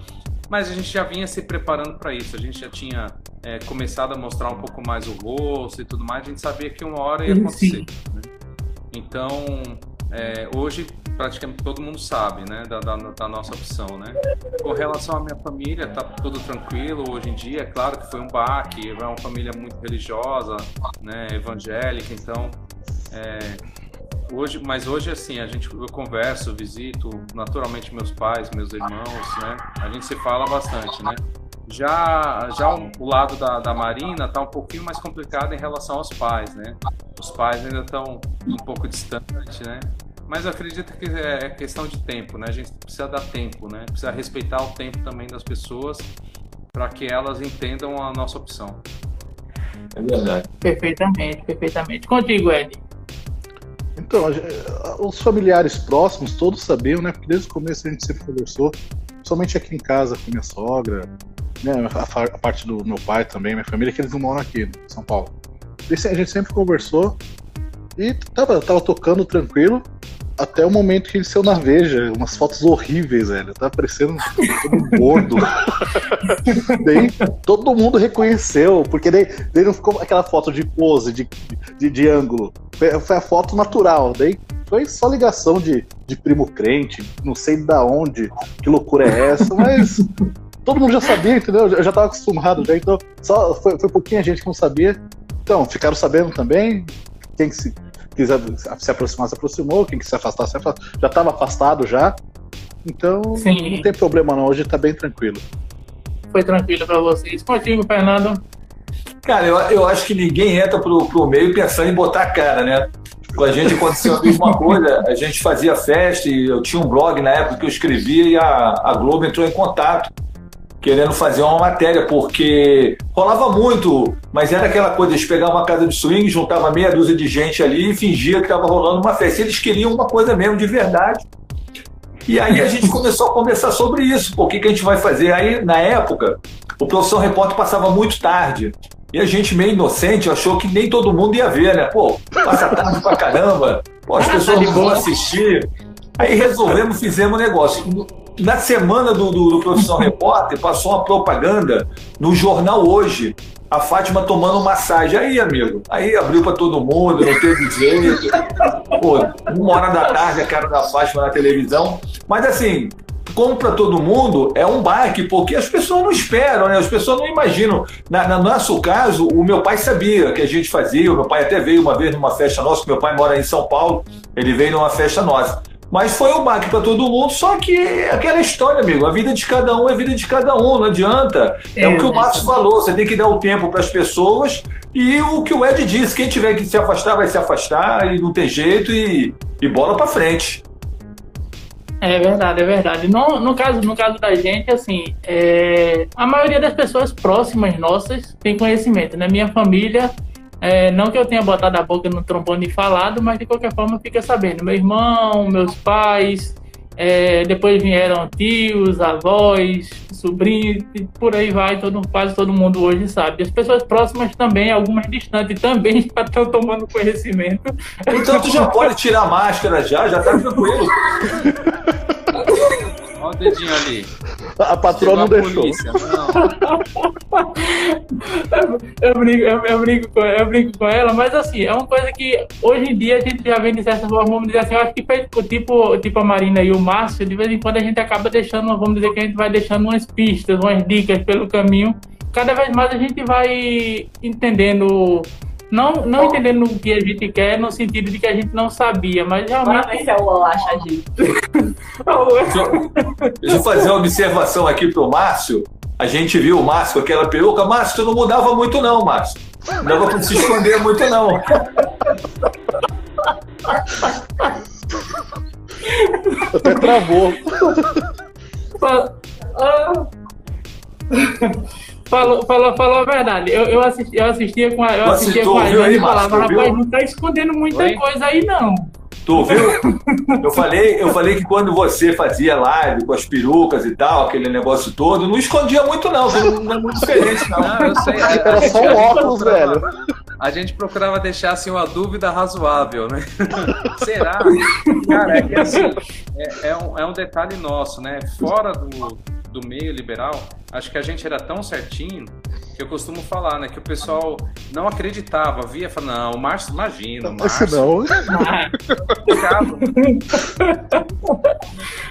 mas a gente já vinha se preparando para isso, a gente já tinha é, começado a mostrar um pouco mais o rosto e tudo mais, a gente sabia que uma hora ia acontecer. né? Então, é, hoje praticamente todo mundo sabe, né, da, da, da nossa opção, né. Com relação à minha família, tá tudo tranquilo hoje em dia. É claro que foi um baque, é uma família muito religiosa, né, evangélica, então é, hoje, mas hoje assim a gente eu converso, visito naturalmente meus pais, meus irmãos, né, a gente se fala bastante, né. Já, já o, lado da, da Marina está um pouquinho mais complicado em relação aos pais, né? Os pais ainda estão um pouco distantes, né? Mas eu acredito que é questão de tempo, né? A gente precisa dar tempo, né? Precisa respeitar o tempo também das pessoas para que elas entendam a nossa opção. É verdade. Perfeitamente, perfeitamente. Contigo, Ed. Então, os familiares próximos todos sabiam, né? Porque desde o começo a gente sempre conversou, somente aqui em casa com minha sogra, né? A, parte do meu pai também, minha família, que eles não moram aqui, em São Paulo. E a gente sempre conversou e tava, tava tocando tranquilo. Até o momento que ele saiu na Veja, umas fotos horríveis, velho. Tá parecendo todo gordo. daí todo mundo reconheceu, porque daí, daí não ficou aquela foto de pose, de, de, de ângulo. Foi, a foto natural. Daí foi só ligação de, de primo crente, não sei da onde, que loucura é essa, mas todo mundo já sabia, entendeu? Eu já tava acostumado, já, então só foi, foi pouquinha gente que não sabia. Então, ficaram sabendo também. Quem se quiser se aproximar, se aproximou, quem quiser se afastar, se afastou. Já estava afastado já. Então, Sim. não tem problema não, hoje está bem tranquilo. Foi tranquilo para vocês. Contigo, Fernando? Cara, eu, eu acho que ninguém entra pro, pro meio pensando em botar a cara, né? Com a gente aconteceu a mesma coisa, a gente fazia festa e eu tinha um blog na época que eu escrevia e a, a Globo entrou em contato querendo fazer uma matéria, porque rolava muito, mas era aquela coisa de pegar uma casa de swing, juntava meia dúzia de gente ali e fingia que estava rolando uma festa. Eles queriam uma coisa mesmo de verdade. E aí a gente começou a conversar sobre isso, pô, o que, que a gente vai fazer. Aí, na época, o Profissão Repórter passava muito tarde. E a gente, meio inocente, achou que nem todo mundo ia ver, né? Pô, passa tarde pra caramba, pô, as pessoas não vão assistir. Aí resolvemos, fizemos o negócio na semana do, do, do Profissão Repórter, passou uma propaganda no jornal hoje. A Fátima tomando massagem. Aí, amigo, aí abriu para todo mundo, não teve jeito. Pô, uma hora da tarde a cara da Fátima na televisão. Mas assim, como para todo mundo, é um baque, porque as pessoas não esperam, né? As pessoas não imaginam. Na, no nosso caso, o meu pai sabia que a gente fazia, o meu pai até veio uma vez numa festa nossa, meu pai mora em São Paulo, ele veio numa festa nossa. Mas foi um baque para todo mundo, só que aquela história, amigo. A vida de cada um é a vida de cada um, não adianta. É, é o que o Márcio falou, você tem que dar o tempo para as pessoas. E o que o Ed disse, quem tiver que se afastar, vai se afastar, e não tem jeito, e, e bola para frente. É verdade, é verdade. No, no, caso, no caso da gente, assim, é, a maioria das pessoas próximas nossas tem conhecimento, né? Minha família é, não que eu tenha botado a boca no trombone e falado, mas de qualquer forma fica sabendo. Meu irmão, meus pais, é, depois vieram tios, avós, sobrinhos, e por aí vai, todo, quase todo mundo hoje sabe. As pessoas próximas também, algumas distantes também já estão tomando conhecimento. Então tu já pode tirar a máscara já, já tá tranquilo. O dedinho ali. A patroa não deixou. Polícia, não. eu, brinco, eu, eu, brinco com, eu brinco com ela, mas assim, é uma coisa que hoje em dia a gente já vem de certa forma, vamos dizer assim, eu acho que tipo, tipo a Marina e o Márcio, de vez em quando a gente acaba deixando, vamos dizer que a gente vai deixando umas pistas, umas dicas pelo caminho. Cada vez mais a gente vai entendendo não, não entendendo o que a gente quer, no sentido de que a gente não sabia, mas realmente. Esse é o acha Deixa eu fazer uma observação aqui pro Márcio. A gente viu o Márcio com aquela peruca. Márcio, tu não mudava muito, não, Márcio. Não dava pra se esconder muito, não. Até travou. Falou, falou, falou a verdade. Eu, eu, assisti, eu assistia com a, eu assistia com a gente e falava, rapaz, não tá escondendo muita Oi? coisa aí, não. Tu viu? Eu falei, eu falei que quando você fazia live com as perucas e tal, aquele negócio todo, não escondia muito, não. Não é muito diferente, não. não eu sei, Era só um óculos, velho. A gente procurava deixar assim uma dúvida razoável, né? Será? Cara, é que assim, é, é, um, é um detalhe nosso, né? Fora do, do meio liberal, acho que a gente era tão certinho que eu costumo falar, né? Que o pessoal não acreditava, via falava, não, o Márcio, imagina, o Márcio. não.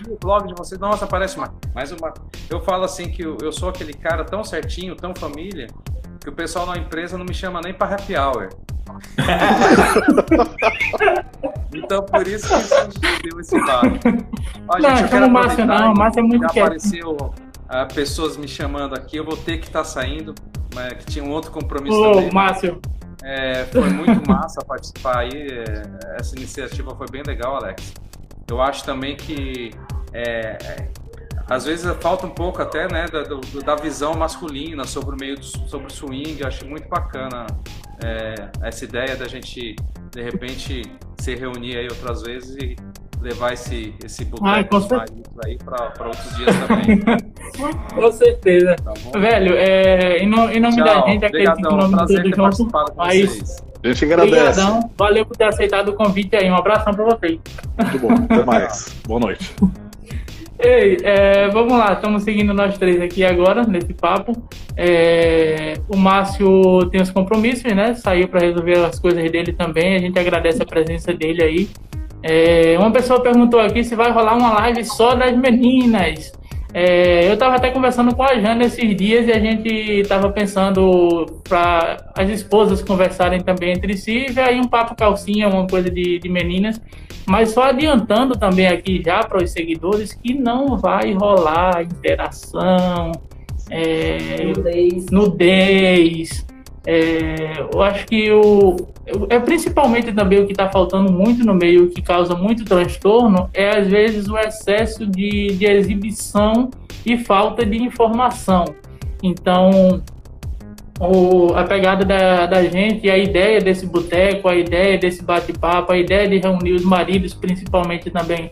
o blog de vocês, nossa, parece uma. Mas uma. Eu falo assim que eu, eu sou aquele cara tão certinho, tão família, que o pessoal na empresa não me chama nem para happy hour. então por isso que a gente deu esse bar. Ó, não, gente, chama o Márcio não, Márcio é muito já apareceu, uh, pessoas me chamando aqui, eu vou ter que estar tá saindo, né, que tinha um outro compromisso Ô, também. Márcio. É, foi muito massa participar aí, é, essa iniciativa foi bem legal, Alex. Eu acho também que é, é às vezes falta um pouco até né, da, da visão masculina sobre o meio do, sobre o swing. Eu acho muito bacana é, essa ideia da gente de repente se reunir aí outras vezes e levar esse esse boteco aí para outros dias também. com certeza. Tá Velho, é, em, nome, em nome da gente, acredito que em nome prazer de todos junto, mas... A gente agradece. Obrigadão. Valeu por ter aceitado o convite aí. Um abração para vocês. Muito bom. Até mais. Boa noite. Ei, é, vamos lá, estamos seguindo nós três aqui agora, nesse papo. É, o Márcio tem os compromissos, né? Saiu para resolver as coisas dele também. A gente agradece a presença dele aí. É, uma pessoa perguntou aqui se vai rolar uma live só das meninas. É, eu estava até conversando com a Jana esses dias e a gente estava pensando para as esposas conversarem também entre si e ver aí um papo calcinha, uma coisa de, de meninas. Mas só adiantando também aqui já para os seguidores que não vai rolar interação, é, nudez, nudez é, eu acho que o, é principalmente também o que está faltando muito no meio, que causa muito transtorno, é às vezes o excesso de, de exibição e falta de informação. Então, o, a pegada da, da gente, a ideia desse boteco, a ideia desse bate-papo, a ideia de reunir os maridos, principalmente também,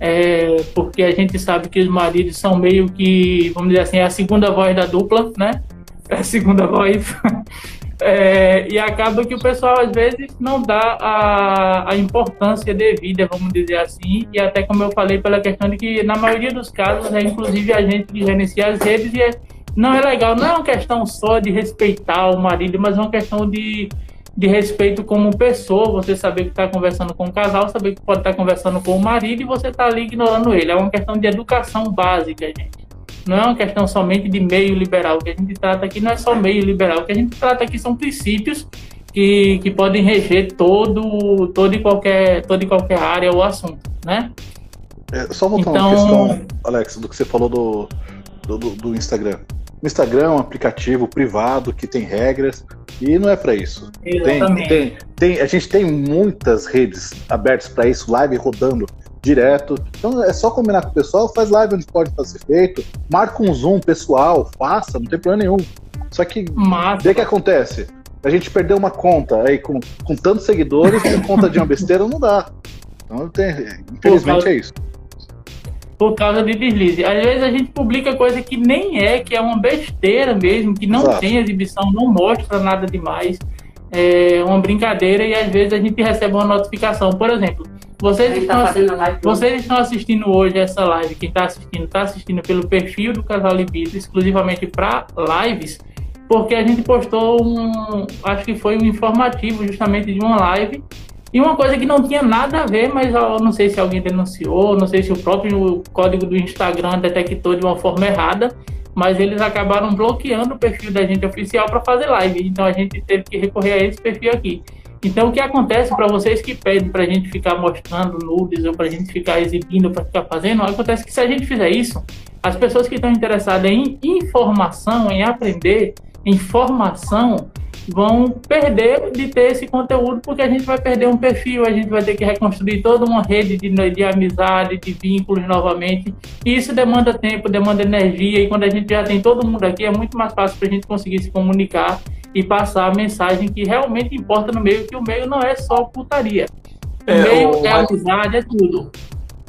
é, porque a gente sabe que os maridos são meio que, vamos dizer assim, a segunda voz da dupla, né? É a segunda voz. É, e acaba que o pessoal às vezes não dá a, a importância devida, vamos dizer assim, e até como eu falei, pela questão de que na maioria dos casos é inclusive a gente que gerencia as redes e é, não é legal, não é uma questão só de respeitar o marido, mas é uma questão de, de respeito como pessoa, você saber que está conversando com o casal, saber que pode estar tá conversando com o marido e você está ali ignorando ele. É uma questão de educação básica, gente não é uma questão somente de meio liberal. O que a gente trata aqui não é só meio liberal. O que a gente trata aqui são princípios que, que podem reger todo, todo e qualquer, toda e qualquer área ou assunto, né? É, só voltando então... questão, Alex, do que você falou do, do, do Instagram. O Instagram é um aplicativo privado que tem regras e não é para isso. Tem, tem, tem, a gente tem muitas redes abertas para isso, live rodando direto. Então é só combinar com o pessoal, faz live onde pode fazer feito, marca um zoom pessoal, faça, não tem problema nenhum. Só que o que acontece? A gente perdeu uma conta aí com, com tantos seguidores, a conta de uma besteira não dá. Então, tem, infelizmente causa, é isso. Por causa de deslize. Às vezes a gente publica coisa que nem é, que é uma besteira mesmo, que não Exato. tem exibição, não mostra nada demais. É uma brincadeira e às vezes a gente recebe uma notificação. Por exemplo, vocês estão, tá vocês estão assistindo hoje essa live, quem está assistindo, está assistindo pelo perfil do Casal Libido, exclusivamente para lives, porque a gente postou um, acho que foi um informativo justamente de uma live, e uma coisa que não tinha nada a ver, mas eu não sei se alguém denunciou, não sei se o próprio código do Instagram detectou de uma forma errada, mas eles acabaram bloqueando o perfil da gente oficial para fazer live, então a gente teve que recorrer a esse perfil aqui. Então, o que acontece para vocês que pedem para a gente ficar mostrando nudes ou para a gente ficar exibindo, para ficar fazendo, acontece que se a gente fizer isso, as pessoas que estão interessadas em informação, em aprender, informação, vão perder de ter esse conteúdo, porque a gente vai perder um perfil, a gente vai ter que reconstruir toda uma rede de, de amizade, de vínculos novamente. E isso demanda tempo, demanda energia, e quando a gente já tem todo mundo aqui, é muito mais fácil para a gente conseguir se comunicar e passar a mensagem que realmente importa no meio, que o meio não é só putaria. O é, meio o... é amizade, é tudo.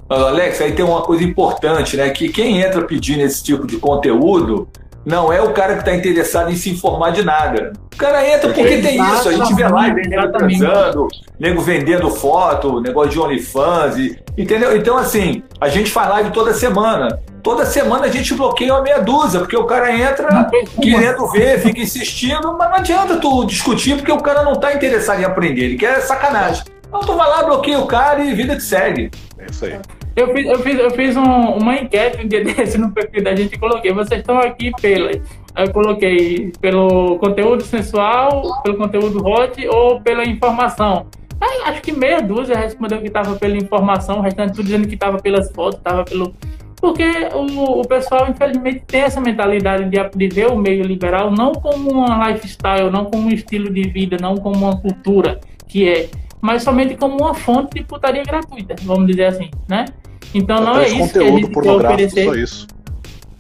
Alex, aí tem uma coisa importante, né? Que quem entra pedindo esse tipo de conteúdo não é o cara que está interessado em se informar de nada. O cara entra porque tem isso. A gente vê live, nego transando, nego vendendo foto, negócio de OnlyFans, e, entendeu? Então, assim, a gente faz live toda semana toda semana a gente bloqueia uma meia dúzia, porque o cara entra querendo ver, fica insistindo, mas não adianta tu discutir, porque o cara não está interessado em aprender, ele quer sacanagem. Então tu vai lá, bloqueia o cara e vida te segue. É isso aí. Eu fiz, eu fiz, eu fiz um, uma enquete um dia desse no perfil da gente e coloquei, vocês estão aqui pela. Eu coloquei pelo conteúdo sensual, pelo conteúdo hot ou pela informação. Aí, acho que meia dúzia respondeu que estava pela informação, o restante tudo dizendo que estava pelas fotos, estava pelo, porque o, o pessoal, infelizmente, tem essa mentalidade de, de ver o meio liberal não como uma lifestyle, não como um estilo de vida, não como uma cultura, que é, mas somente como uma fonte de putaria gratuita, vamos dizer assim, né? Então não é isso que a gente quer oferecer. Só isso.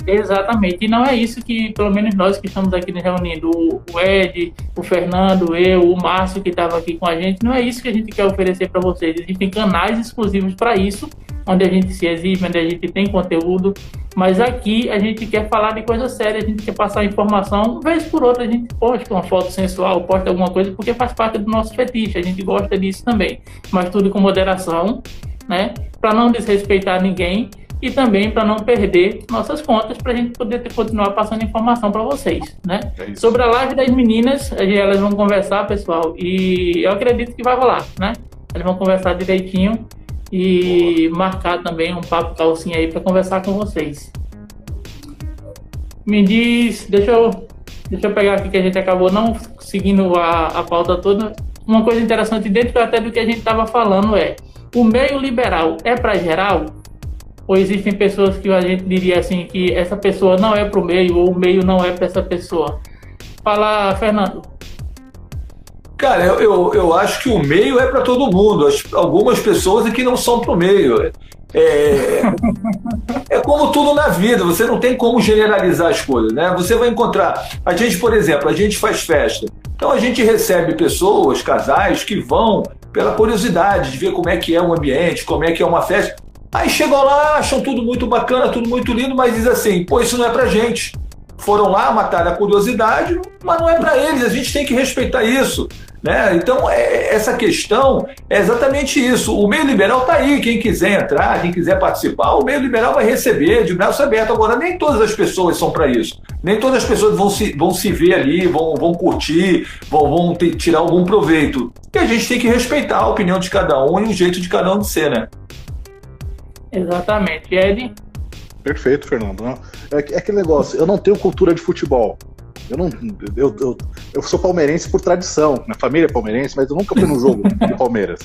Exatamente. E não é isso que, pelo menos nós que estamos aqui reunindo, o Ed, o Fernando, eu, o Márcio que estava aqui com a gente, não é isso que a gente quer oferecer para vocês. Existem canais exclusivos para isso, onde a gente se exibe, onde a gente tem conteúdo. Mas aqui a gente quer falar de coisa séria, a gente quer passar informação. Vez por outra a gente posta uma foto sensual, posta alguma coisa, porque faz parte do nosso fetiche, a gente gosta disso também. Mas tudo com moderação, né? Para não desrespeitar ninguém e também para não perder nossas contas para a gente poder ter, continuar passando informação para vocês, né? É Sobre a live das meninas, elas vão conversar, pessoal, e eu acredito que vai rolar, né? Elas vão conversar direitinho e marcar também um papo calcinha aí para conversar com vocês. Me diz, deixa eu, deixa eu pegar aqui que a gente acabou não seguindo a, a pauta toda. Uma coisa interessante dentro até do que a gente estava falando é o meio liberal é para geral? Ou existem pessoas que a gente diria assim que essa pessoa não é para o meio ou o meio não é para essa pessoa? Fala, Fernando. Cara, eu, eu, eu, acho que o meio é para todo mundo. As, algumas pessoas aqui não são para o meio. É, é como tudo na vida, você não tem como generalizar as coisas, né? Você vai encontrar. A gente, por exemplo, a gente faz festa. Então a gente recebe pessoas, casais, que vão pela curiosidade de ver como é que é o ambiente, como é que é uma festa. Aí chegam lá, acham tudo muito bacana, tudo muito lindo, mas diz assim: pô, isso não é pra gente. Foram lá, matar a curiosidade, mas não é para eles, a gente tem que respeitar isso. Né? Então, é, essa questão é exatamente isso. O meio liberal está aí. Quem quiser entrar, quem quiser participar, o meio liberal vai receber de braço aberto. Agora, nem todas as pessoas são para isso. Nem todas as pessoas vão se, vão se ver ali, vão, vão curtir, vão, vão ter, tirar algum proveito. E a gente tem que respeitar a opinião de cada um e o jeito de cada um de ser, né? Exatamente. Ed? Perfeito, Fernando. É, é aquele negócio, eu não tenho cultura de futebol. Eu não. Eu, eu, eu sou palmeirense por tradição. Minha família é palmeirense, mas eu nunca fui num jogo do Palmeiras.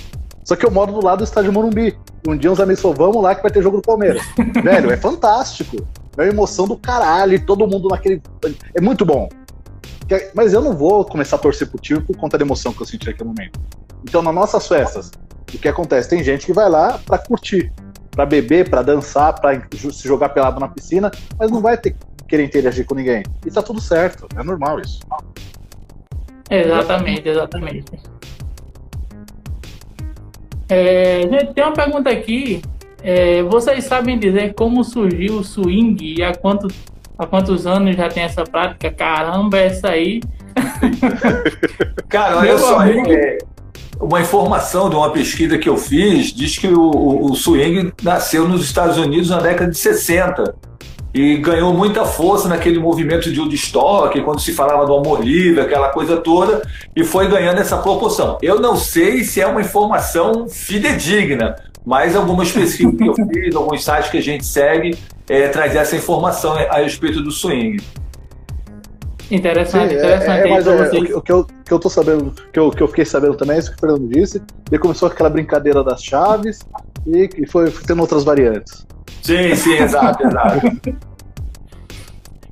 Só que eu moro do lado do estádio Morumbi. Um dia uns amigos falaram, vamos lá que vai ter jogo do Palmeiras. Velho, é fantástico. É uma emoção do caralho, todo mundo naquele. É muito bom. Mas eu não vou começar a torcer pro time por conta da emoção que eu senti naquele momento. Então, nas nossas festas, o que acontece? Tem gente que vai lá para curtir para beber, para dançar, para se jogar pelado na piscina, mas não vai ter querer interagir com ninguém. E tá tudo certo, é normal isso. Exatamente, exatamente. É, gente, tem uma pergunta aqui. É, vocês sabem dizer como surgiu o swing e há, quanto, há quantos anos já tem essa prática? Caramba, essa aí. Cara, olha só, é, uma informação de uma pesquisa que eu fiz diz que o, o, swing nasceu nos Estados Unidos na década de 60 e ganhou muita força naquele movimento de Woodstock, quando se falava do amor livre, aquela coisa toda, e foi ganhando essa proporção. Eu não sei se é uma informação fidedigna, mas algumas pesquisas que eu fiz, alguns sites que a gente segue, é, traz essa informação a respeito do swing. Interessante, Sim, interessante. É, é, mas é, o, o, que eu, que eu tô sabendo, que eu, que eu fiquei sabendo também, é isso que o Fernando disse. Ele começou aquela brincadeira das chaves e, e foi, foi tendo outras variantes. Sim, sim, exato, exato.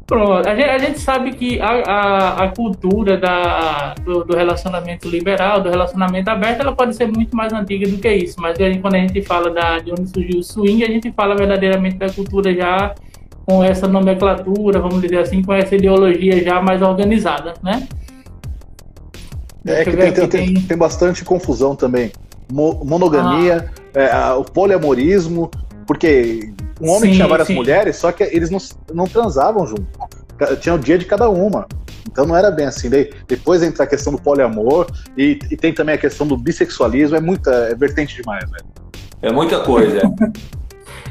Pronto, a gente, a gente, sabe que a, a, a cultura da, do, do, relacionamento liberal, do relacionamento aberto, ela pode ser muito mais antiga do que isso, mas quando a gente fala da, de onde surgiu o swing, a gente fala verdadeiramente da cultura já com essa nomenclatura, vamos dizer assim, com essa ideologia já mais organizada, né? É que tem, tem, tem... tem, bastante confusão também. Mo monogamia, ah. é, o poliamorismo, porque um homem sim, tinha várias sim. mulheres, só que eles não, não transavam junto. Tinha o dia de cada uma. Então não era bem assim. Daí, depois entra a questão do poliamor e, e tem também a questão do bissexualismo. É muita, é vertente demais, velho. É muita coisa.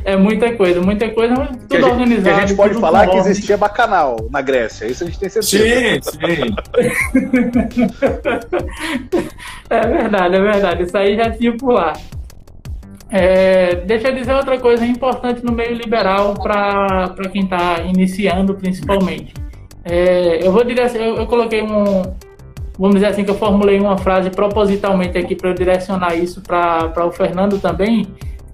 É muita coisa, muita coisa, mas tudo que gente, organizado. Que a gente pode falar que existia bacanal na Grécia, isso a gente tem certeza. Sim, sim. é verdade, é verdade. Isso aí já tinha por lá. É, deixa eu dizer outra coisa importante no meio liberal para quem está iniciando, principalmente. É, eu vou assim, eu, eu coloquei um, vamos dizer assim, que eu formulei uma frase propositalmente aqui para direcionar isso para o Fernando também,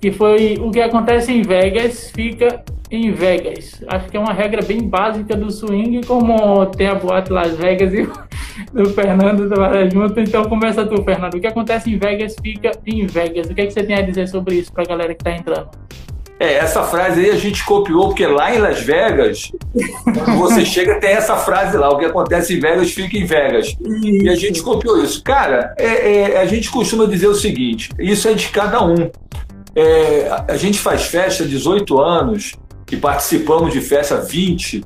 que foi o que acontece em Vegas fica em Vegas. Acho que é uma regra bem básica do swing, como tem a boate Las Vegas e o Fernando trabalha junto. Então começa tu, Fernando. O que acontece em Vegas fica em Vegas. O que, é que você tem a dizer sobre isso para a galera que está entrando? É, essa frase aí a gente copiou, porque lá em Las Vegas, quando você chega, tem essa frase lá: o que acontece em Vegas fica em Vegas. E a gente copiou isso. Cara, é, é, a gente costuma dizer o seguinte: isso é de cada um. É, a gente faz festa 18 anos e participamos de festa 20.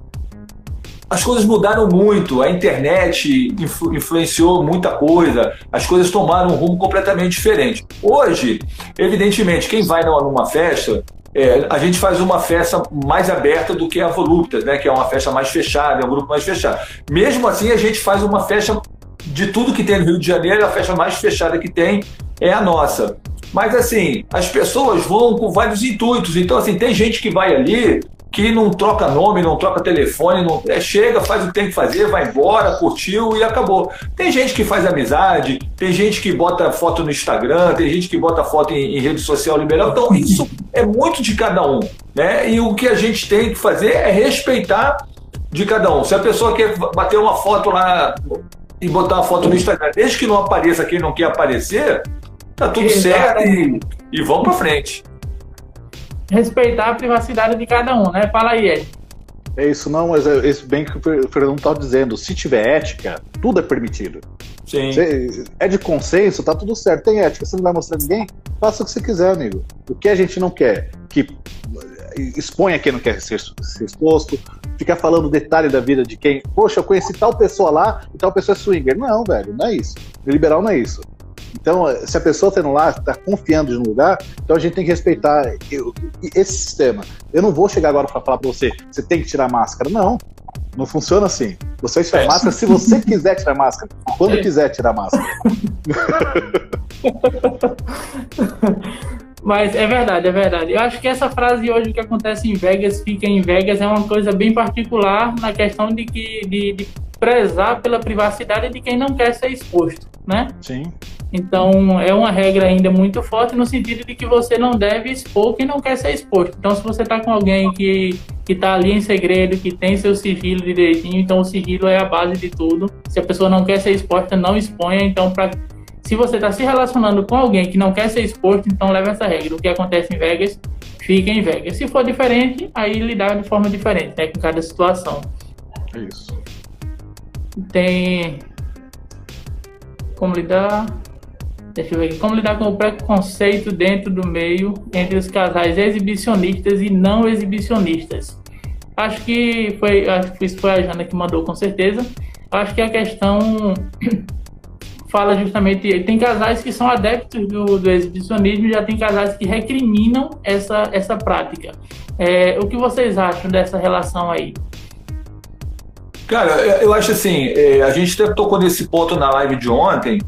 As coisas mudaram muito, a internet influ influenciou muita coisa, as coisas tomaram um rumo completamente diferente. Hoje, evidentemente, quem vai numa festa é, a gente faz uma festa mais aberta do que a Voluptas, né? Que é uma festa mais fechada, é um grupo mais fechado. Mesmo assim, a gente faz uma festa de tudo que tem no Rio de Janeiro, a festa mais fechada que tem é a nossa. Mas assim, as pessoas vão com vários intuitos. Então, assim, tem gente que vai ali que não troca nome, não troca telefone, não, é, chega, faz o que tem que fazer, vai embora, curtiu e acabou. Tem gente que faz amizade, tem gente que bota foto no Instagram, tem gente que bota foto em, em rede social liberal. Então, isso é muito de cada um. Né? E o que a gente tem que fazer é respeitar de cada um. Se a pessoa quer bater uma foto lá e botar uma foto no Instagram, desde que não apareça quem não quer aparecer, tá tudo certo e, e vamos para frente respeitar a privacidade de cada um, né? Fala aí, Ed. É isso, não, mas é isso bem que o Fernando está dizendo. Se tiver ética, tudo é permitido. Sim. é de consenso, tá tudo certo. Tem ética, você não vai mostrar ninguém? Faça o que você quiser, amigo. O que a gente não quer? Que exponha quem não quer ser, ser exposto, ficar falando detalhe da vida de quem. Poxa, eu conheci tal pessoa lá e tal pessoa é swinger. Não, velho, não é isso. Liberal não é isso. Então, se a pessoa está indo lá, está confiando no lugar, então a gente tem que respeitar esse sistema. Eu não vou chegar agora para falar para você, você tem que tirar máscara. Não, não funciona assim. Você tira é. máscara se você quiser tirar máscara, quando é. quiser tirar máscara. Mas é verdade, é verdade. Eu acho que essa frase hoje que acontece em Vegas, fica em Vegas, é uma coisa bem particular na questão de que de, de prezar pela privacidade de quem não quer ser exposto, né? Sim. Então, é uma regra ainda muito forte no sentido de que você não deve expor quem não quer ser exposto. Então, se você está com alguém que está ali em segredo, que tem seu sigilo direitinho, então o sigilo é a base de tudo. Se a pessoa não quer ser exposta, não exponha. Então, pra, se você está se relacionando com alguém que não quer ser exposto, então leve essa regra. O que acontece em Vegas, fica em Vegas. Se for diferente, aí lidar de forma diferente, né, com cada situação. É isso. Tem como lidar Deixa eu ver aqui. Como lidar com o preconceito dentro do meio entre os casais exibicionistas e não exibicionistas? Acho que foi, acho que isso foi a Jana que mandou com certeza. Acho que a questão fala justamente. Tem casais que são adeptos do, do exibicionismo e já tem casais que recriminam essa, essa prática. É, o que vocês acham dessa relação aí? Cara, eu acho assim, é, a gente até tocou nesse ponto na live de ontem,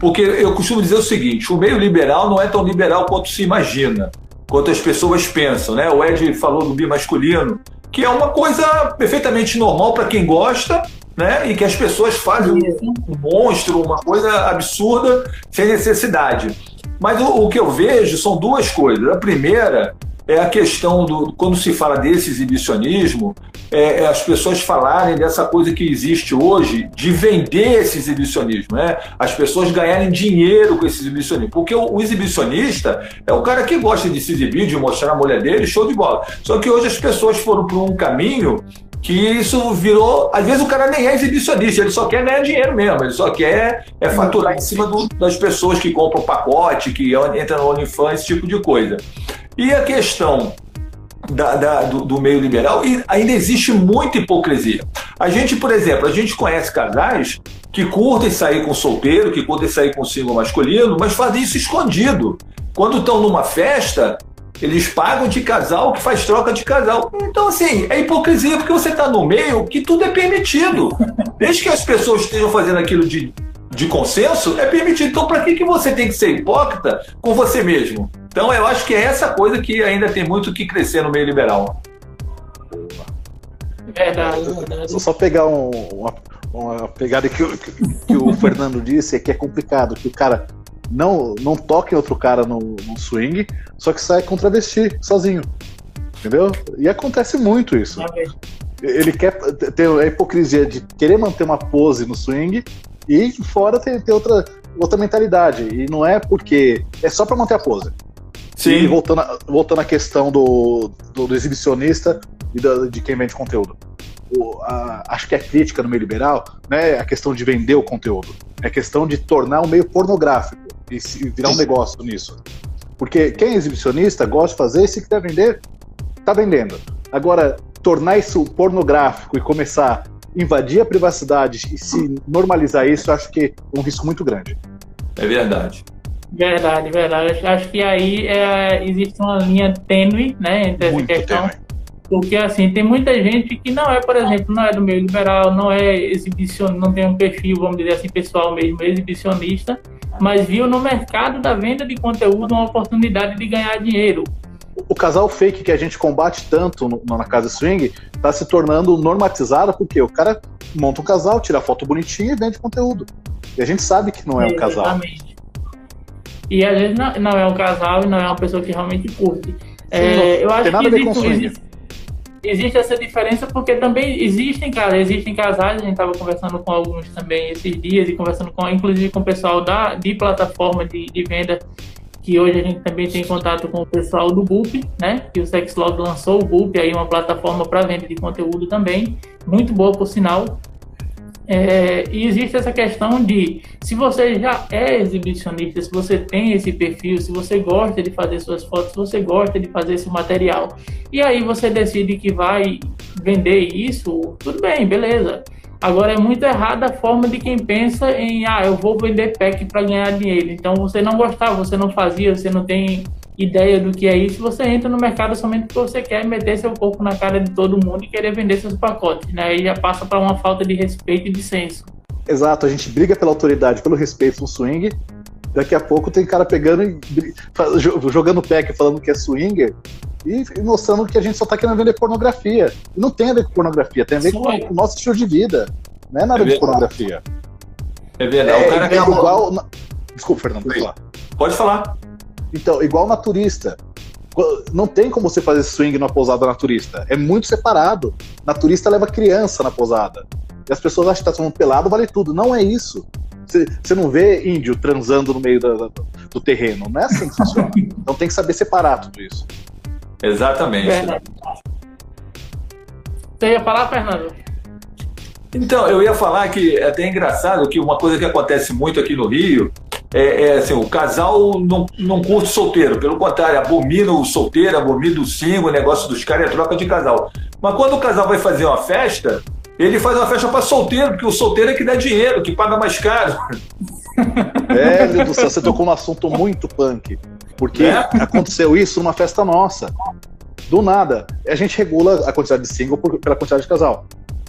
porque eu costumo dizer o seguinte: o meio liberal não é tão liberal quanto se imagina, quanto as pessoas pensam. Né? O Ed falou do bimasculino, que é uma coisa perfeitamente normal para quem gosta, né? E que as pessoas fazem um, um monstro, uma coisa absurda, sem necessidade. Mas o, o, que eu vejo são duas coisas. A primeira é a questão do quando se fala desse exibicionismo, é, é, as pessoas falarem dessa coisa que existe hoje de vender esse exibicionismo, né? As pessoas ganharem dinheiro com esse exibicionismo, porque o, o exibicionista é o cara que gosta de se exibir, de mostrar a mulher dele, show de bola. Só que hoje as pessoas foram por um caminho que isso virou. Às vezes o cara nem é exibicionista, ele só quer ganhar dinheiro mesmo, ele só quer é, faturar em cima do, das pessoas que compram pacote, que entram no OnlyFans, esse tipo de coisa. E a questão da, da, do, do, meio liberal e ainda existe muita hipocrisia. A gente, por exemplo, a gente conhece casais que curtem sair com solteiro, que curtem sair com single masculino, mas fazem isso escondido. Quando estão numa festa, eles pagam de casal que faz troca de casal. Então, assim, é hipocrisia porque você está no meio que tudo é permitido. Desde que as pessoas estejam fazendo aquilo de, de consenso, é permitido. Então, para que, que você tem que ser hipócrita com você mesmo? Então eu acho que é essa coisa que ainda tem muito que crescer no meio liberal. Verdade, verdade. Só pegar um, uma, uma, pegada que, que, que o Fernando disse é que é complicado, que o cara não, não toca em outro cara no, no swing, só que sai com travesti, sozinho. Entendeu? E acontece muito isso. Ele quer ter a hipocrisia de querer manter uma pose no swing e fora ter, ter outra, outra mentalidade. E não é porque. É só para manter a pose. Sim. E voltando, a- voltando à questão do, do, do exibicionista e da- de quem vende conteúdo. O- a- acho que a crítica no meio liberal não é a questão de vender o conteúdo, é a questão de tornar um meio pornográfico e se- virar um negócio nisso. Porque quem é exibicionista gosta de fazer e se quiser vender, tá vendendo. Agora, tornar isso pornográfico e começar a invadir a privacidade e se normalizar isso, eu acho que é um risco muito grande. É verdade. Verdade, verdade. Acho, que aí é, existe uma linha tênue, né, entre essa questão. tênue. Porque assim, tem muita gente que não é, por exemplo, não é do meio liberal, não é exibicionista, não tem um perfil, vamos dizer assim, pessoal mesmo, exibicionista, mas viu no mercado da venda de conteúdo uma oportunidade de ganhar dinheiro. o casal fake que a gente combate tanto no- na casa swing tá se tornando normatizado porque o cara monta um casal, tira foto bonitinha e vende conteúdo. E a gente sabe que não é um casal. Exatamente. E às vezes não, não é um casal e não é uma pessoa que realmente curte. não É, eu acho tem nada que a ver com swing. existe, existe essa diferença porque também existem, cara, existem casais, a gente estava conversando com alguns também esses dias e conversando com, inclusive com o pessoal da, de plataforma de, de venda, que hoje a gente também tem contato com o pessoal do Boop, né? Que o Sexlog lançou o Boop, aí uma plataforma para venda de conteúdo também, muito boa por sinal. É, e existe essa questão de se você já é exibicionista, se você tem esse perfil, se você gosta de fazer suas fotos, se você gosta de fazer esse material, e aí você decide que vai vender isso, tudo bem, beleza. Agora é muito errada a forma de quem pensa em ah, eu vou vender pack para ganhar dinheiro. Então você não gostava, você não fazia, você não tem ideia do que é isso, você entra no mercado somente porque você quer meter seu corpo na cara de todo mundo e querer vender seus pacotes, né? Aí já passa para uma falta de respeito e de senso. Exato, a gente briga pela autoridade, pelo respeito no swing. Daqui a pouco tem cara pegando e jogando pack falando que é swinger e mostrando que a gente só tá querendo vender pornografia. E não tem a ver com pornografia, tem a ver com o nosso estilo de vida. Não é nada É de pornografia. É verdade. o cara é igual. Desculpa, Fernando, pode falar. Pode falar. Então, igual naturista. Não tem como você fazer swing numa pousada naturista. É muito separado. Naturista leva criança na pousada. E as pessoas acham que tá tomando pelado, vale tudo. Não é isso. Você, não vê índio transando no meio da- do terreno. Não é assim que funciona. Então tem que saber separar tudo isso. Exatamente. Verdade. Você ia falar, Fernando? Então, eu ia falar que é até engraçado que uma coisa que acontece muito aqui no Rio é, é assim, o casal não, não curte solteiro, pelo contrário, abomina o solteiro, abomina o single, o negócio dos caras é troca de casal. Mas quando o casal vai fazer uma festa, ele faz uma festa para solteiro, porque o solteiro é que dá dinheiro, que paga mais caro. Velho do céu, você tocou num assunto muito punk. Porque É? aconteceu isso numa festa nossa. Do nada, a gente regula a quantidade de single pela quantidade de casal.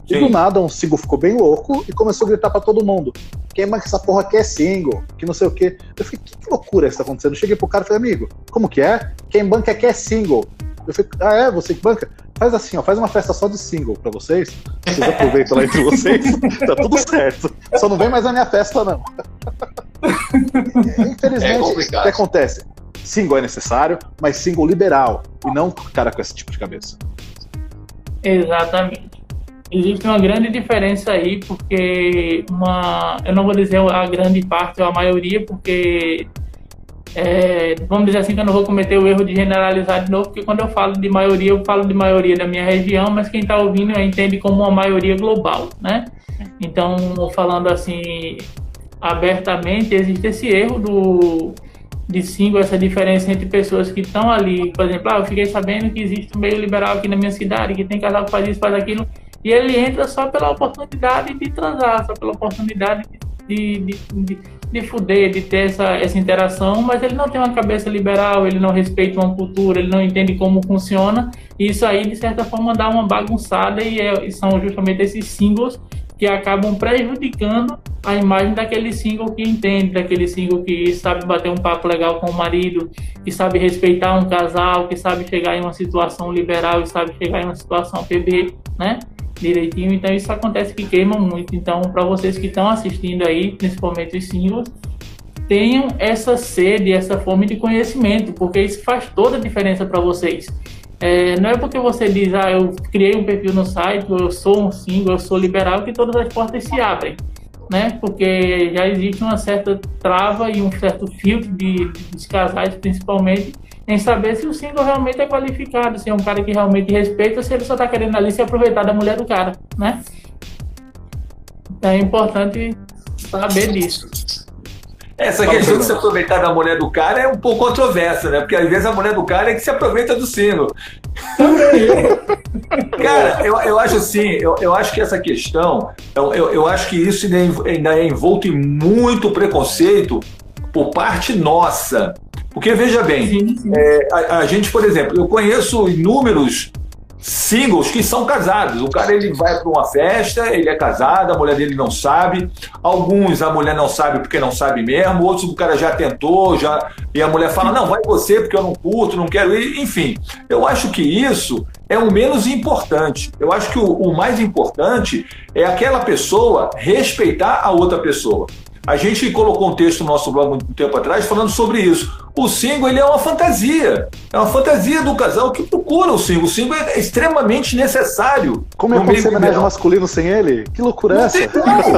E do nada, um single ficou bem louco e começou a gritar pra todo mundo: quem mais que essa porra quer single? Que não sei o quê. Eu falei: que, que loucura isso tá acontecendo? Eu cheguei pro cara e falei: amigo, como que é? Quem banca quer single. Eu falei: ah, é? Você que banca? Faz assim, ó, faz uma festa só de single pra vocês. Vocês aproveitam lá entre vocês. tá tudo certo. Só não vem mais na minha festa, não. Infelizmente, É o que acontece? Single é necessário, mas single liberal. E não cara com esse tipo de cabeça. Exatamente. Existe uma grande diferença aí, porque uma. Eu não vou dizer a grande parte ou a maioria, porque. é, vamos dizer assim que eu não vou cometer o erro de generalizar de novo, porque quando eu falo de maioria, eu falo de maioria da minha região, mas quem está ouvindo entende como uma maioria global, né? Então, falando assim abertamente, existe esse erro do de single, essa diferença entre pessoas que estão ali, por exemplo, ah, eu fiquei sabendo que existe um meio liberal aqui na minha cidade, que tem casal que faz isso, faz aquilo, e ele entra só pela oportunidade de transar, só pela oportunidade de, de, de, de fuder, de ter essa, essa interação, mas ele não tem uma cabeça liberal, ele não respeita uma cultura, ele não entende como funciona, e isso aí, de certa forma, dá uma bagunçada, e, é, e são justamente esses singles que acabam prejudicando a imagem daquele single que entende, daquele single que sabe bater um papo legal com o marido, que sabe respeitar um casal, que sabe chegar em uma situação liberal e sabe chegar em uma situação PB, né? Direitinho. Então isso acontece que queima muito. Então, para vocês que estão assistindo aí, principalmente os singles, tenham essa sede, essa fome de conhecimento, porque isso faz toda a diferença para vocês. É, não é porque você diz, ah, eu criei um perfil no site, eu sou um single, eu sou liberal, que todas as portas se abrem, né? Porque já existe uma certa trava e um certo filtro de, dos casais, principalmente, em saber se o single realmente é qualificado, se é um cara que realmente respeita, se ele só está querendo ali se aproveitar da mulher do cara, né? Então é importante saber disso. Essa questão de se aproveitar da mulher do cara é um pouco controversa, né? Porque às vezes a mulher do cara é que se aproveita do sino. cara, eu, eu acho assim, eu, eu acho que essa questão, eu, eu, eu acho que isso ainda, ainda é envolto em muito preconceito por parte nossa. Porque veja bem, sim, sim. É, a, a, gente, por exemplo, eu conheço inúmeros singles que são casados. O cara ele vai para uma festa, ele é casado, a mulher dele não sabe. Alguns a mulher não sabe porque não sabe mesmo. Outros o cara já tentou, já e a mulher fala não, vai você porque eu não curto, não quero ir. Enfim, eu acho que isso é o menos importante. Eu acho que o, o mais importante é aquela pessoa respeitar a outra pessoa. A gente colocou um texto no nosso blog um tempo atrás falando sobre isso. O single ele é uma fantasia. É uma fantasia do casal que procura o single. O single é extremamente necessário. Como é que homenagem masculino sem ele? Que loucura é essa? Tem como.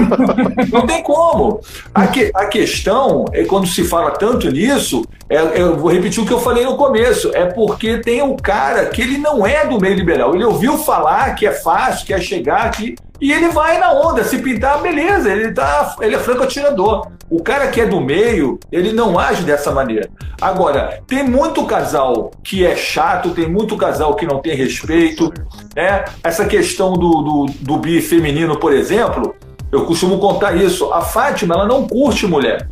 Não tem como. A, que, a questão é quando se fala tanto nisso, é, eu vou repetir o que eu falei no começo, é porque tem um cara que ele não é do meio liberal. Ele ouviu falar que é fácil, que é chegar aqui e ele vai na onda, se pintar, beleza, ele, tá, ele é franco atirador. O cara que é do meio, ele não age dessa maneira. Agora, tem muito casal que é chato, tem muito casal que não tem respeito. Né? Essa questão do, do, do bi feminino, por exemplo, eu costumo contar isso. A Fátima, ela não curte mulher.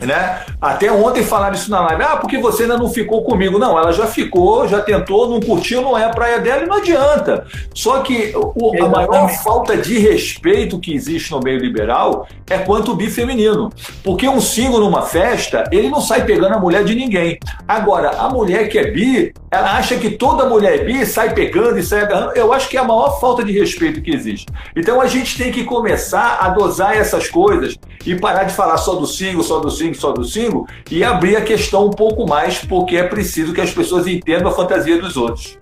Né? Até ontem falaram isso na live. Ah, porque você ainda não ficou comigo. Não, ela já ficou, já tentou, não curtiu, não é a praia dela e não adianta. Só que o, a maior falta de respeito que existe no meio liberal é quanto o bi feminino. Porque um single numa festa, ele não sai pegando a mulher de ninguém. Agora, a mulher que é bi, ela acha que toda mulher é bi sai pegando e sai agarrando. Eu acho que é a maior falta de respeito que existe. Então a gente tem que começar a dosar essas coisas e parar de falar só do single, só do single só do single e abrir a questão um pouco mais, porque é preciso que as pessoas entendam a fantasia dos outros.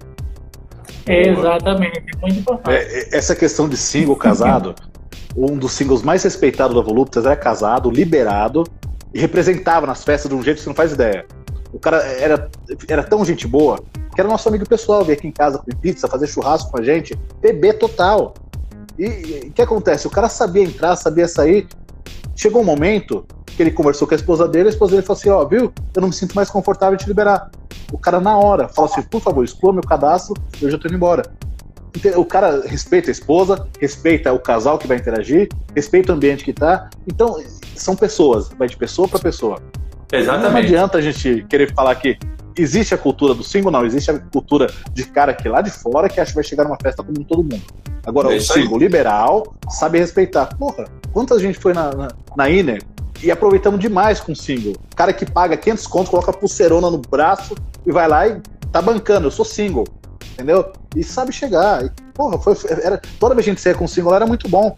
Exatamente, muito importante. É, é, essa questão de single casado, um dos singles mais respeitados da Voluptas era casado, liberado e representava nas festas de um jeito que você não faz ideia. O cara era, era tão gente boa que era nosso amigo pessoal, vir aqui em casa comer pizza, fazer churrasco com a gente, beber total. E o que acontece? O cara sabia entrar, sabia sair. Chegou um momento que ele conversou com a esposa dele, a esposa dele falou assim, ó, oh, viu, eu não me sinto mais confortável em te liberar. O cara na hora fala assim, por favor, exclua meu cadastro, eu já tô indo embora. O cara respeita a esposa, respeita o casal que vai interagir, respeita o ambiente que tá. Então, são pessoas, vai de pessoa para pessoa. Exatamente. Não adianta a gente querer falar que existe a cultura do single, não. Existe a cultura de cara que lá de fora que acha que vai chegar numa festa como todo mundo. Agora, é o single liberal sabe respeitar. Porra, quanta gente foi na, na, na Iner e aproveitamos demais com o single. O cara que paga 500 contos, coloca pulseirona no braço e vai lá e tá bancando. Eu sou single, entendeu? E sabe chegar. E, porra, foi, era, toda vez que a gente saía com single era muito bom.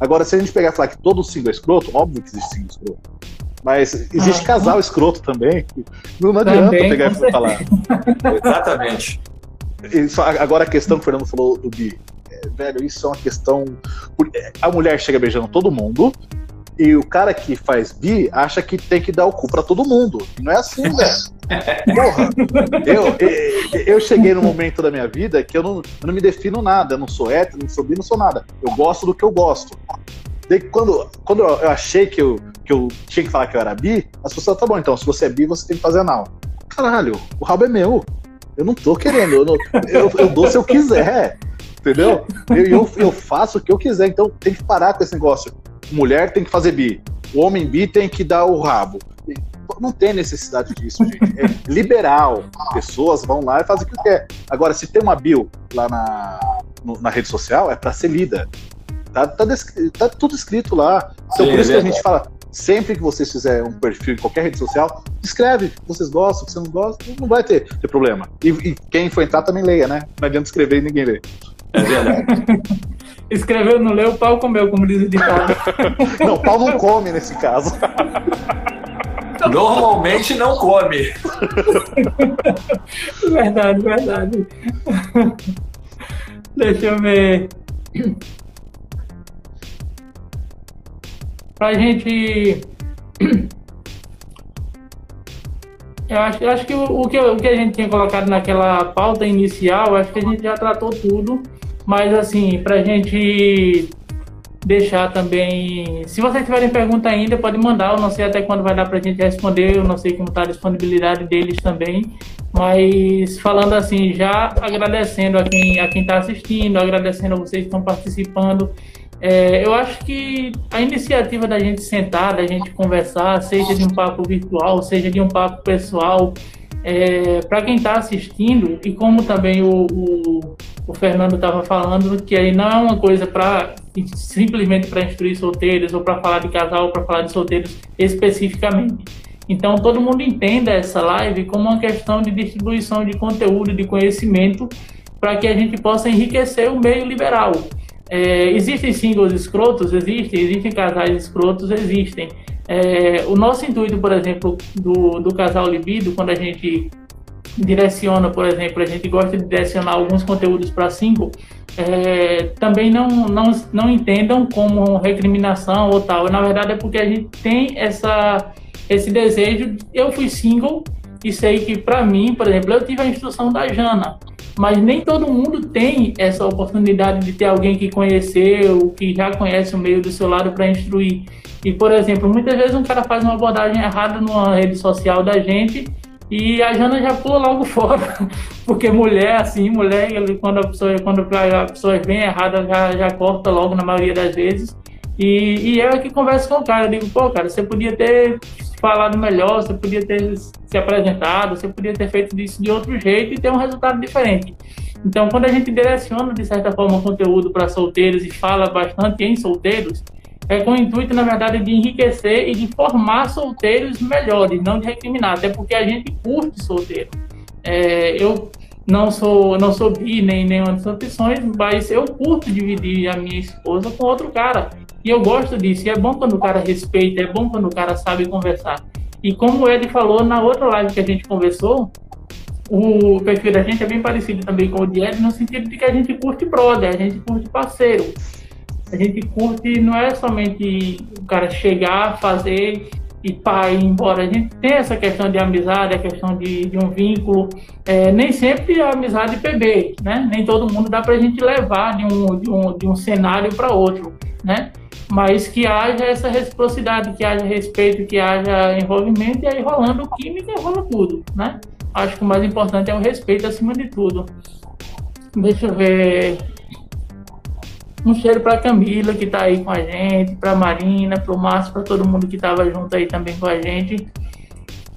Agora, se a gente pegar e falar que todo single é escroto, óbvio que existe single escroto. Mas existe ah, casal escroto também. Não, não adianta também, pegar e falar. Exatamente. Isso, agora a questão que o Fernando falou do Bi. É, velho, isso é uma questão. A mulher chega beijando todo mundo, e o cara que faz bi acha que tem que dar o cu pra todo mundo. Não é assim, velho. Porra, eu, eu, eu, cheguei num momento da minha vida que eu não, eu não me defino nada. Eu não sou hétero, não sou bi, não sou nada. Eu gosto do que eu gosto. Daí, quando, quando eu achei que eu, que eu tinha que falar que eu era bi, as pessoas, tá bom, então, se você é bi, você tem que fazer anal. Caralho, o rabo é meu. Eu não tô querendo, eu, não, eu, eu dou se eu quiser. Entendeu? Eu, eu, eu faço o que eu quiser, então tem que parar com esse negócio mulher tem que fazer bi, o homem bi tem que dar o rabo. Não tem necessidade disso, gente. É liberal. Pessoas vão lá e fazem o que quer. Agora, se tem uma bio lá na, no, na rede social, é para ser lida. Tá, tá, tá, tudo escrito lá. Então, Sim, por isso é que a gente fala, sempre que vocês fizerem um perfil em qualquer rede social, escreve que vocês gostam, que você não gosta, não vai ter, ter problema. E, e, quem for entrar também leia, né? Não adianta escrever e ninguém lê. É verdade. Escreveu, não leu, o pau comeu, como diz o ditado. não, o pau não come nesse caso. Normalmente não come. verdade, verdade. Deixa eu ver. Pra gente. Eu acho, eu acho que o, o, que o que a gente tinha colocado naquela pauta inicial, acho que a gente já tratou tudo. Mas assim, pra gente deixar também. Se vocês tiverem pergunta ainda, pode mandar. Eu não sei até quando vai dar para a gente responder. Eu não sei como está a disponibilidade deles também. Mas falando assim, já agradecendo a quem a quem está assistindo, agradecendo a vocês que estão participando. É, eu acho que a iniciativa da gente sentar, da gente conversar, seja de um papo virtual, seja de um papo pessoal, é, para quem está assistindo, e como também o, o, o Fernando estava falando, que aí não é uma coisa para simplesmente para instruir solteiros ou para falar de casal ou para falar de solteiros especificamente. Então todo mundo entenda essa live como uma questão de distribuição de conteúdo, de conhecimento, para que a gente possa enriquecer o meio liberal. É, existem singles escrotos? Existem. Existem casais escrotos? Existem. É, o nosso intuito, por exemplo, do, do casal libido, quando a gente direciona, por exemplo, a gente gosta de direcionar alguns conteúdos para single, é, também não, não, não entendam como recriminação ou tal. Na verdade, é porque a gente tem essa, esse desejo. Eu fui single e sei que, para mim, por exemplo, eu tive a instrução da Jana, mas nem todo mundo tem essa oportunidade de ter alguém que conheceu, que já conhece o meio do seu lado para instruir. E, por exemplo, muitas vezes um cara faz uma abordagem errada numa rede social da gente e a Jana já pula logo fora, porque mulher, assim, mulher, quando a pessoa, quando a pessoa vem errada, já, já corta logo na maioria das vezes. E, e eu que converso com o cara, eu digo, pô, cara, você podia ter falado melhor, você podia ter se apresentado, você podia ter feito isso de outro jeito e ter um resultado diferente. Então, quando a gente direciona, de certa forma, conteúdo para solteiros e fala bastante em solteiros, é com o intuito, na verdade, de enriquecer e de formar solteiros melhores, não de recriminar, até porque a gente curte solteiro. É, eu não sou não sou bi nem nenhuma das opções, mas eu curto dividir a minha esposa com outro cara. E eu gosto disso. E é bom quando o cara respeita, é bom quando o cara sabe conversar. E como Ed falou na outra live que a gente conversou, o perfil da gente é bem parecido também com o de Ed, no sentido de que a gente curte brother, a gente curte parceiro a gente curte não é somente o cara chegar, fazer e pá, ir embora. A gente tem essa questão de amizade, a questão de, de um vínculo. É, nem sempre a amizade PB, né? Nem todo mundo dá pra gente levar de um, de um, de um cenário para outro, né? Mas que haja essa reciprocidade, que haja respeito, que haja envolvimento, e aí rolando química, rola tudo, né? Acho que o mais importante é o respeito acima de tudo. Deixa eu ver um cheiro para Camila, que está aí com a gente, para Marina, para o Márcio, para todo mundo que estava junto aí também com a gente.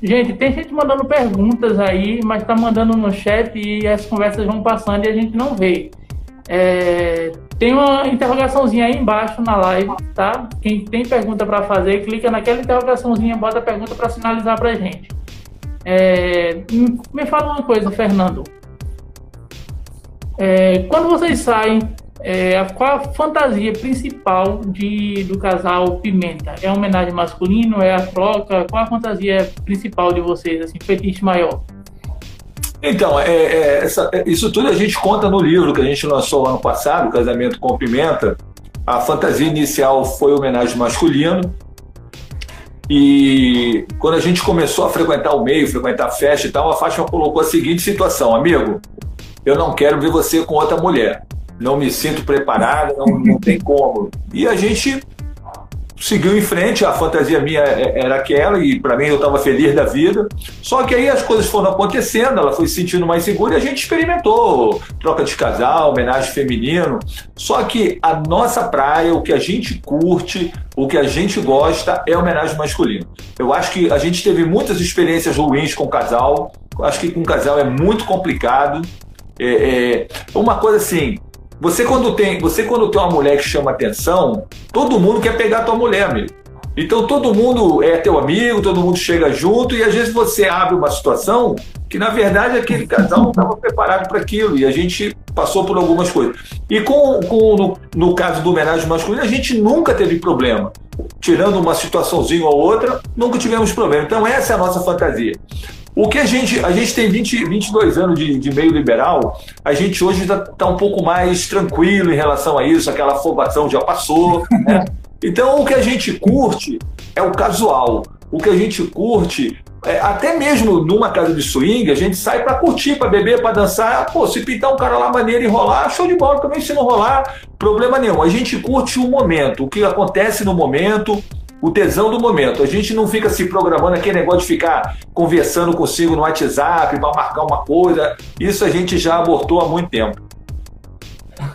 Gente, tem gente mandando perguntas aí, mas está mandando no chat e as conversas vão passando e a gente não vê. É, tem uma interrogaçãozinha aí embaixo na live, tá? Quem tem pergunta para fazer, clica naquela interrogaçãozinha, bota a pergunta para sinalizar para gente. É, me fala uma coisa, Fernando. É, quando vocês saem é, qual a fantasia principal de, do casal Pimenta? É homenagem masculino? É a troca? Qual a fantasia principal de vocês, assim, fetiche maior? Então, é, é, essa, é, isso tudo a gente conta no livro que a gente lançou ano passado, Casamento com Pimenta. A fantasia inicial foi homenagem masculino. E quando a gente começou a frequentar o meio, frequentar a festa e tal, a Fátima colocou a seguinte situação: amigo, eu não quero ver você com outra mulher não me sinto preparado, não, não tem como. E a gente seguiu em frente, a fantasia minha é, era aquela, e para mim eu estava feliz da vida. Só que aí as coisas foram acontecendo, ela foi se sentindo mais segura e a gente experimentou troca de casal, homenagem feminino. Só que a nossa praia, o que a gente curte, o que a gente gosta é homenagem masculina. Eu acho que a gente teve muitas experiências ruins com casal, acho que com casal é muito complicado. É, é uma coisa assim, você quando tem, você quando tem uma mulher que chama atenção, todo mundo quer pegar tua mulher, amigo. Então todo mundo é teu amigo, todo mundo chega junto e às vezes você abre uma situação que na verdade aquele casal não estava preparado para aquilo e a gente passou por algumas coisas. E com, com no, no caso do homenagem masculino a gente nunca teve problema. tirando uma situaçãozinha ou outra, nunca tivemos problema. Então, essa é a nossa fantasia. O que a gente, a gente tem 20, 22 anos de, de meio liberal, a gente hoje está tá um pouco mais tranquilo em relação a isso, aquela afobação já passou. Né? Então, o que a gente curte é o casual. O que a gente curte é, até mesmo numa casa de swing, a gente sai para curtir, para beber, para dançar. Pô, se pintar um cara lá maneiro e rolar, show de bola, também se não rolar, problema nenhum. A gente curte o momento, o que acontece no momento, o tesão do momento. A gente não fica se programando aquele negócio de ficar conversando consigo no WhatsApp para marcar uma coisa. Isso a gente já abortou há muito tempo.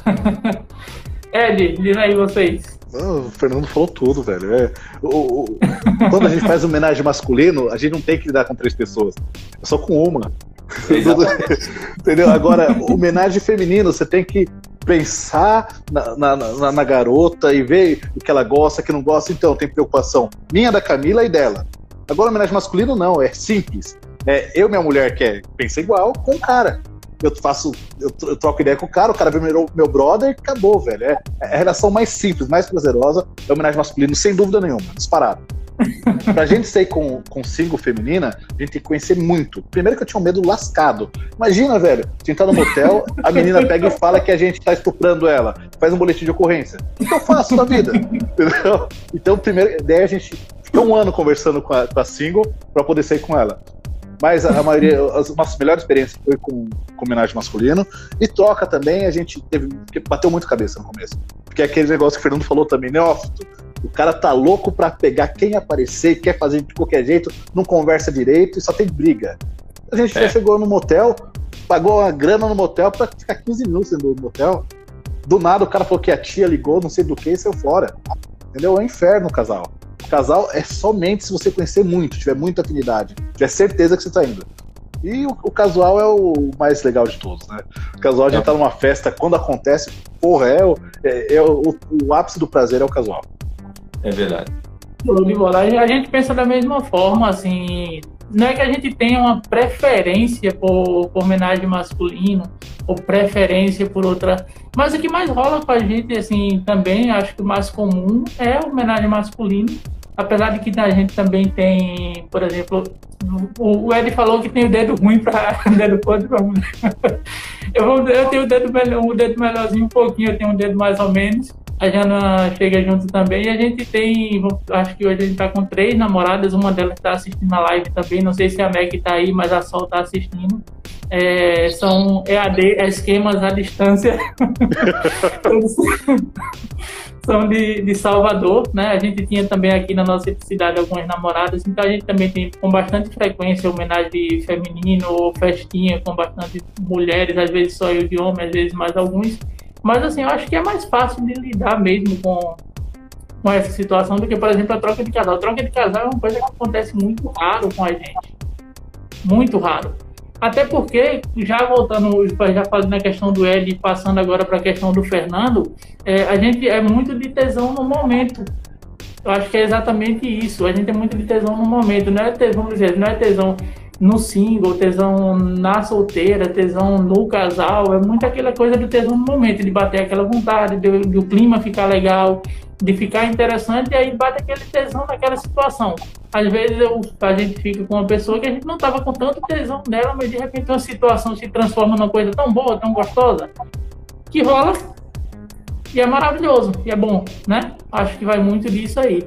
Ed, diz aí vocês. O Fernando falou tudo, velho. É, o, o, quando a gente faz homenagem masculino, a gente não tem que lidar com três pessoas. É só com uma. Entendeu? Agora, homenagem feminino, você tem que pensar na, na, na, na, garota e ver o que ela gosta, o que não gosta. Então, tem preocupação minha, da Camila e dela. Agora, homenagem masculino, não, é simples. É, eu, minha mulher, quer pensa igual com o cara eu faço, eu, troco ideia com o cara, o cara vê meu, meu brother e acabou, velho. É, é, a relação mais simples, mais prazerosa, é homenagem masculino, sem dúvida nenhuma, disparado. Pra gente sair com, com single feminina, a gente tem que conhecer muito. Primeiro que eu tinha um medo lascado. Imagina, velho, a gente tá no motel, a menina pega e fala que a gente tá estuprando ela, faz um boletim de ocorrência. O que eu faço na vida? Entendeu? Então, primeiro, daí a gente fica um ano conversando com a, com a single pra poder sair com ela. Mas a, a maioria, as nossas melhores experiências foi com, com homenagem masculino. E troca também, a gente teve. Bateu muito cabeça no começo. Porque é aquele negócio que o Fernando falou também, neófito. O cara tá louco pra pegar quem aparecer, quer fazer de qualquer jeito, não conversa direito e só tem briga. A gente é. já chegou no motel, pagou uma grana no motel pra ficar 15 minutos do motel. Do nada o cara falou que a tia ligou, não sei do que, e saiu fora. Entendeu? É um inferno, casal. Casal é somente se você conhecer muito, tiver muita afinidade, tiver certeza que você tá indo. E o, o, casual é o mais legal de todos, né? O casual a gente é. tá numa festa, quando acontece, porra, é, o, é, é o, o, ápice do prazer é o casual. É verdade. A gente pensa da mesma forma, assim, não é que a gente tenha uma preferência por, por homenagem masculino ou preferência por outra, mas o que mais rola com a gente, assim, também, acho que o mais comum é a homenagem masculina apesar de que a gente também tem, por exemplo, o, Ed falou que tem o dedo ruim para dedo podre para mulher. Eu, eu tenho o dedo melhor, o dedo melhorzinho um pouquinho, eu tenho um dedo mais ou menos. A Jana chega junto também e a gente tem, acho que hoje a gente está com três namoradas, uma delas está assistindo a live também, não sei se a Meg está aí, mas a Sol está assistindo. É, são EAD, esquemas à distância. são de, de Salvador, né? A gente tinha também aqui na nossa cidade algumas namoradas, então a gente também tem com bastante frequência homenagem feminino ou festinha com bastante mulheres, às vezes só eu de homem, às vezes mais alguns. Mas assim, eu acho que é mais fácil de lidar mesmo com, com essa situação do que, por exemplo, a troca de casal. A troca de casal é uma coisa que acontece muito raro com a gente. Muito raro. Até porque, já voltando, já fazendo a questão do Ed, passando agora para a questão do Fernando, é, a gente é muito de tesão no momento. Eu acho que é exatamente isso. A gente é muito de tesão no momento. Não é tesão, vamos dizer, não é tesão no single, tesão na solteira, tesão no casal. É muito aquela coisa do tesão no momento, de bater aquela vontade, do clima ficar legal, de ficar interessante, e aí bate aquele tesão naquela situação. Às vezes eu, a gente fica com uma pessoa que a gente não estava com tanto tesão nela, mas de repente uma situação se transforma numa coisa tão boa, tão gostosa, que rola e é maravilhoso, e é bom, né? Acho que vai muito disso aí.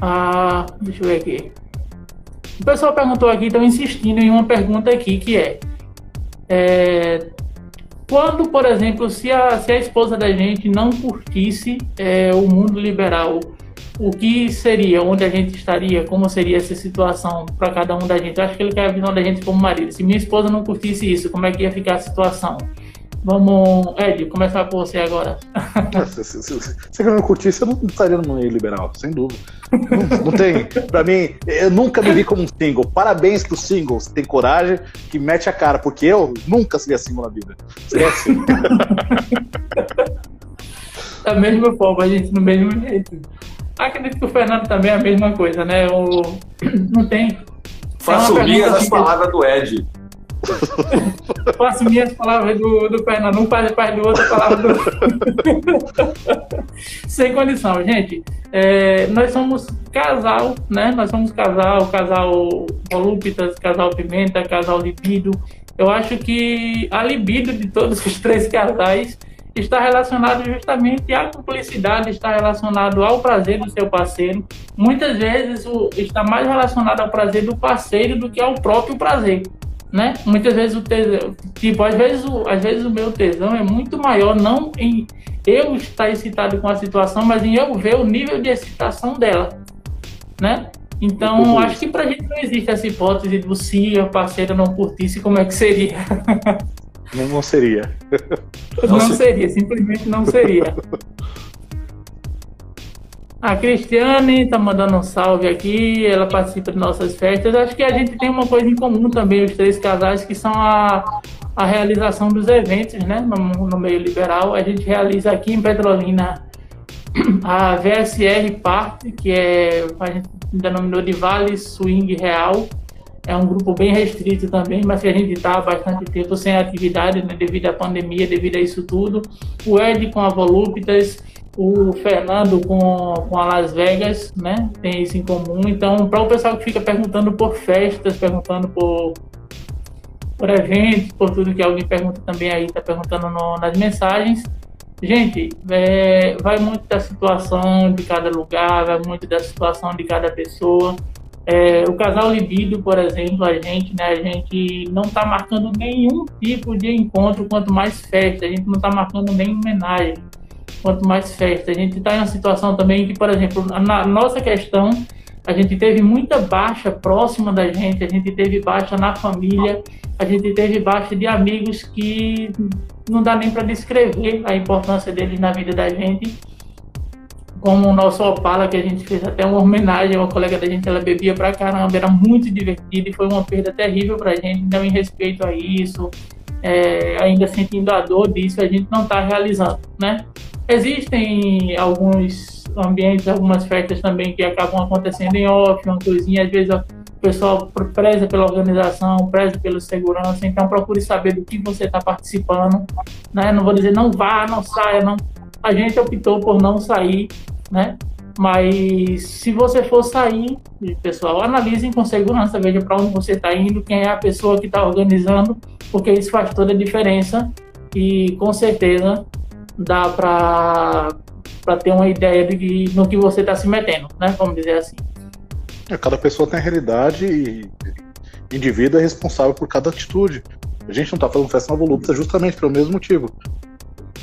Ah, deixa eu ver aqui. O pessoal perguntou aqui, estão insistindo em uma pergunta aqui, que é, é quando, por exemplo, se a, se a esposa da gente não curtisse é, o mundo liberal, o que seria, onde a gente estaria, como seria essa situação para cada um da gente? Eu acho que ele quer a visão da gente como marido. Se minha esposa não curtisse isso, como é que ia ficar a situação? Vamos, Ed, começar por você agora. se, se, se, se você não curtisse, eu não estaria no meio liberal, sem dúvida. Não, não, tem. Pra mim, eu nunca me vi como um single. Parabéns pros singles, tem coragem, que mete a cara, porque eu nunca seria single na vida. Esquece. da mesma forma, a gente, no mesmo jeito. Acredito que o Fernando também é a mesma coisa, né? O... Não tem. Faço minhas as palavras do Ed. Faço minhas palavras do, do Fernando, um faz parte do outro, a palavra do. Sem condição, gente. É, nós somos casal, né? Nós somos casal, casal volúpitas, casal pimenta, casal libido. Eu acho que a libido de todos os três casais está relacionado justamente à cumplicidade, está relacionado ao prazer do seu parceiro. Muitas vezes está mais relacionado ao prazer do parceiro do que ao próprio prazer, né? Muitas vezes o tesão, tipo, às vezes o, às vezes o meu tesão é muito maior não em eu estar excitado com a situação, mas em eu ver o nível de excitação dela, né? Então, acho que pra gente não existe essa hipótese do se a parceira não curtisse, como é que seria? Não, não seria. Não seria, simplesmente não seria. A Cristiane está mandando um salve aqui, ela participa de nossas festas. Acho que a gente tem uma coisa em comum também, os três casais, que são a, a realização dos eventos né, no, no meio liberal. A gente realiza aqui em Petrolina a VSR Party, que é, a gente denominou de Vale Swing Real, é um grupo bem restrito também, mas que a gente está há bastante tempo sem atividade, né, devido à pandemia, devido a isso tudo. O Ed com a Volúpitas, o Fernando com, com a Las Vegas, né, tem isso em comum. Então, para o pessoal que fica perguntando por festas, perguntando por, por eventos, por tudo que alguém pergunta também aí, está perguntando no, nas mensagens. Gente, é, vai muito da situação de cada lugar, vai muito da situação de cada pessoa. É, o casal libido, por exemplo, a gente, né, a gente não está marcando nenhum tipo de encontro, quanto mais festa, a gente não está marcando nem homenagem, quanto mais festa. A gente está em uma situação também que, por exemplo, na nossa questão, a gente teve muita baixa próxima da gente, a gente teve baixa na família, a gente teve baixa de amigos que não dá nem para descrever a importância deles na vida da gente como o nosso Opala, que a gente fez até uma homenagem, uma colega da gente, ela bebia pra caramba, era muito divertido e foi uma perda terrível pra gente, então em respeito a isso, é, ainda sentindo a dor disso, a gente não está realizando, né? Existem alguns ambientes, algumas festas também que acabam acontecendo em off, uma coisinha, às vezes o pessoal preza pela organização, preza pela segurança, então procure saber do que você está participando, né? Não vou dizer não vá, não saia, não. A gente optou por não sair né? Mas se você for sair, pessoal, analisem com segurança, veja para onde você está indo, quem é a pessoa que está organizando, porque isso faz toda a diferença e com certeza dá para ter uma ideia de no que você está se metendo, né? Vamos dizer assim. É, cada pessoa tem a realidade e o indivíduo é responsável por cada atitude. A gente não está falando festa na volúpia justamente pelo mesmo motivo.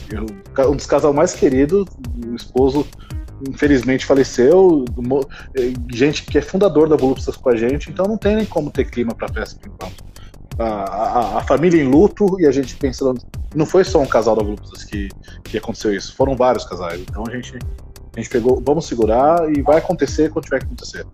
Eu, um dos casais mais queridos, o esposo infelizmente faleceu, gente que é fundador da Voluptas com a gente, então não tem nem como ter clima para festa por enquanto. A, a, a, família em luto e a gente pensando. Não foi só um casal da Voluptas que, que aconteceu isso, foram vários casais. Então a gente, a gente pegou, vamos segurar e vai acontecer quando tiver que acontecer.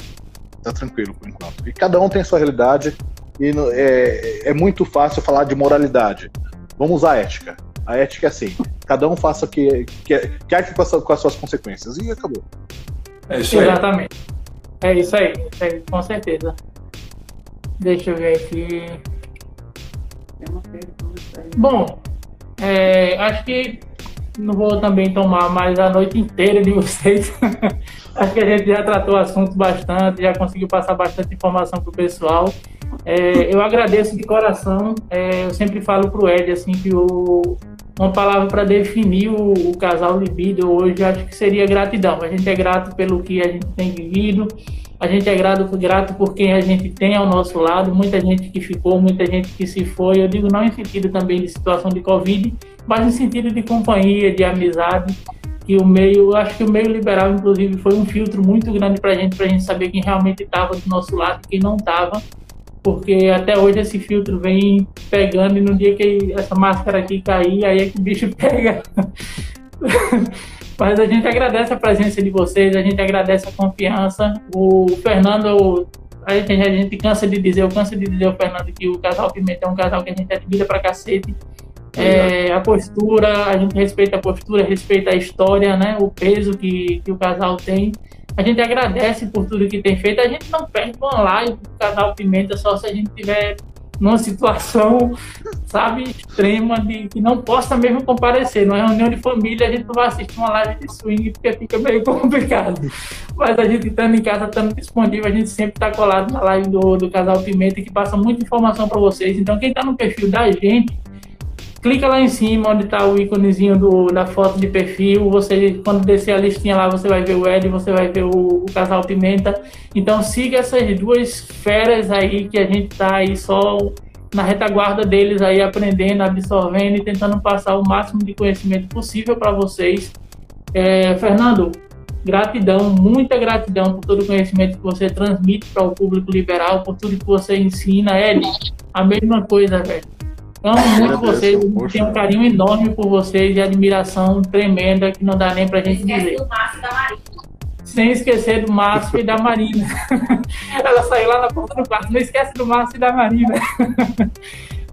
Tá tranquilo por enquanto. E cada um tem sua realidade e é, é muito fácil falar de moralidade. Vamos usar ética. A ética é assim: cada um faça o que, que, que arque com, com as suas consequências. E acabou. É isso aí. Exatamente. É isso aí, é, com certeza. Deixa eu ver aqui. Bom, é, acho que não vou também tomar mais a noite inteira de vocês. acho que a gente já tratou o assunto bastante, já conseguiu passar bastante informação para o pessoal. É, eu agradeço de coração. É, eu sempre falo para o Ed assim que o, uma palavra para definir o, o, casal libido hoje, acho que seria gratidão. A gente é grato pelo que a gente tem vivido, a gente é grato, grato por quem a gente tem ao nosso lado, muita gente que ficou, muita gente que se foi. Eu digo não em sentido também de situação de Covid, mas em sentido de companhia, de amizade. Que o meio, acho que o meio liberal, inclusive, foi um filtro muito grande para a gente, para a gente saber quem realmente estava do nosso lado e quem não estava porque até hoje esse filtro vem pegando e no dia que essa máscara aqui cair, aí é que o bicho pega. Mas a gente agradece a presença de vocês, a gente agradece a confiança. O Fernando, a gente, a gente cansa de dizer, eu canso de dizer ao Fernando que o casal Pimenta é um casal que a gente admira pra cacete. É, a postura, a gente respeita a postura, respeita a história, né? O peso que, que o casal tem. A gente agradece por tudo que tem feito. A gente não perde uma live do canal Pimenta só se a gente tiver numa situação, sabe, extrema de que não possa mesmo comparecer. Numa reunião de família, a gente não vai assistir uma live de swing porque fica meio complicado. Mas a gente estando em casa, estando disponível, a gente sempre está colado na live do, do Casal Pimenta, que passa muita informação para vocês. Então, quem está no perfil da gente, clica lá em cima onde está o íconezinho do, da foto de perfil. Você, quando descer a listinha lá, você vai ver o Ed, você vai ver o, o, Casal Pimenta. Então siga essas duas feras aí que a gente está aí só na retaguarda deles aí aprendendo, absorvendo e tentando passar o máximo de conhecimento possível para vocês. É, Fernando, gratidão, muita gratidão por todo o conhecimento que você transmite para o público liberal, por tudo que você ensina. Ed, a mesma coisa, velho Amo muito vocês, tenho um carinho enorme por vocês e admiração tremenda que não dá nem pra gente dizer. Do Márcio da Marina. Sem esquecer do Márcio e da Marina. Ela saiu lá na porta do quarto, não esquece do Márcio e da Marina.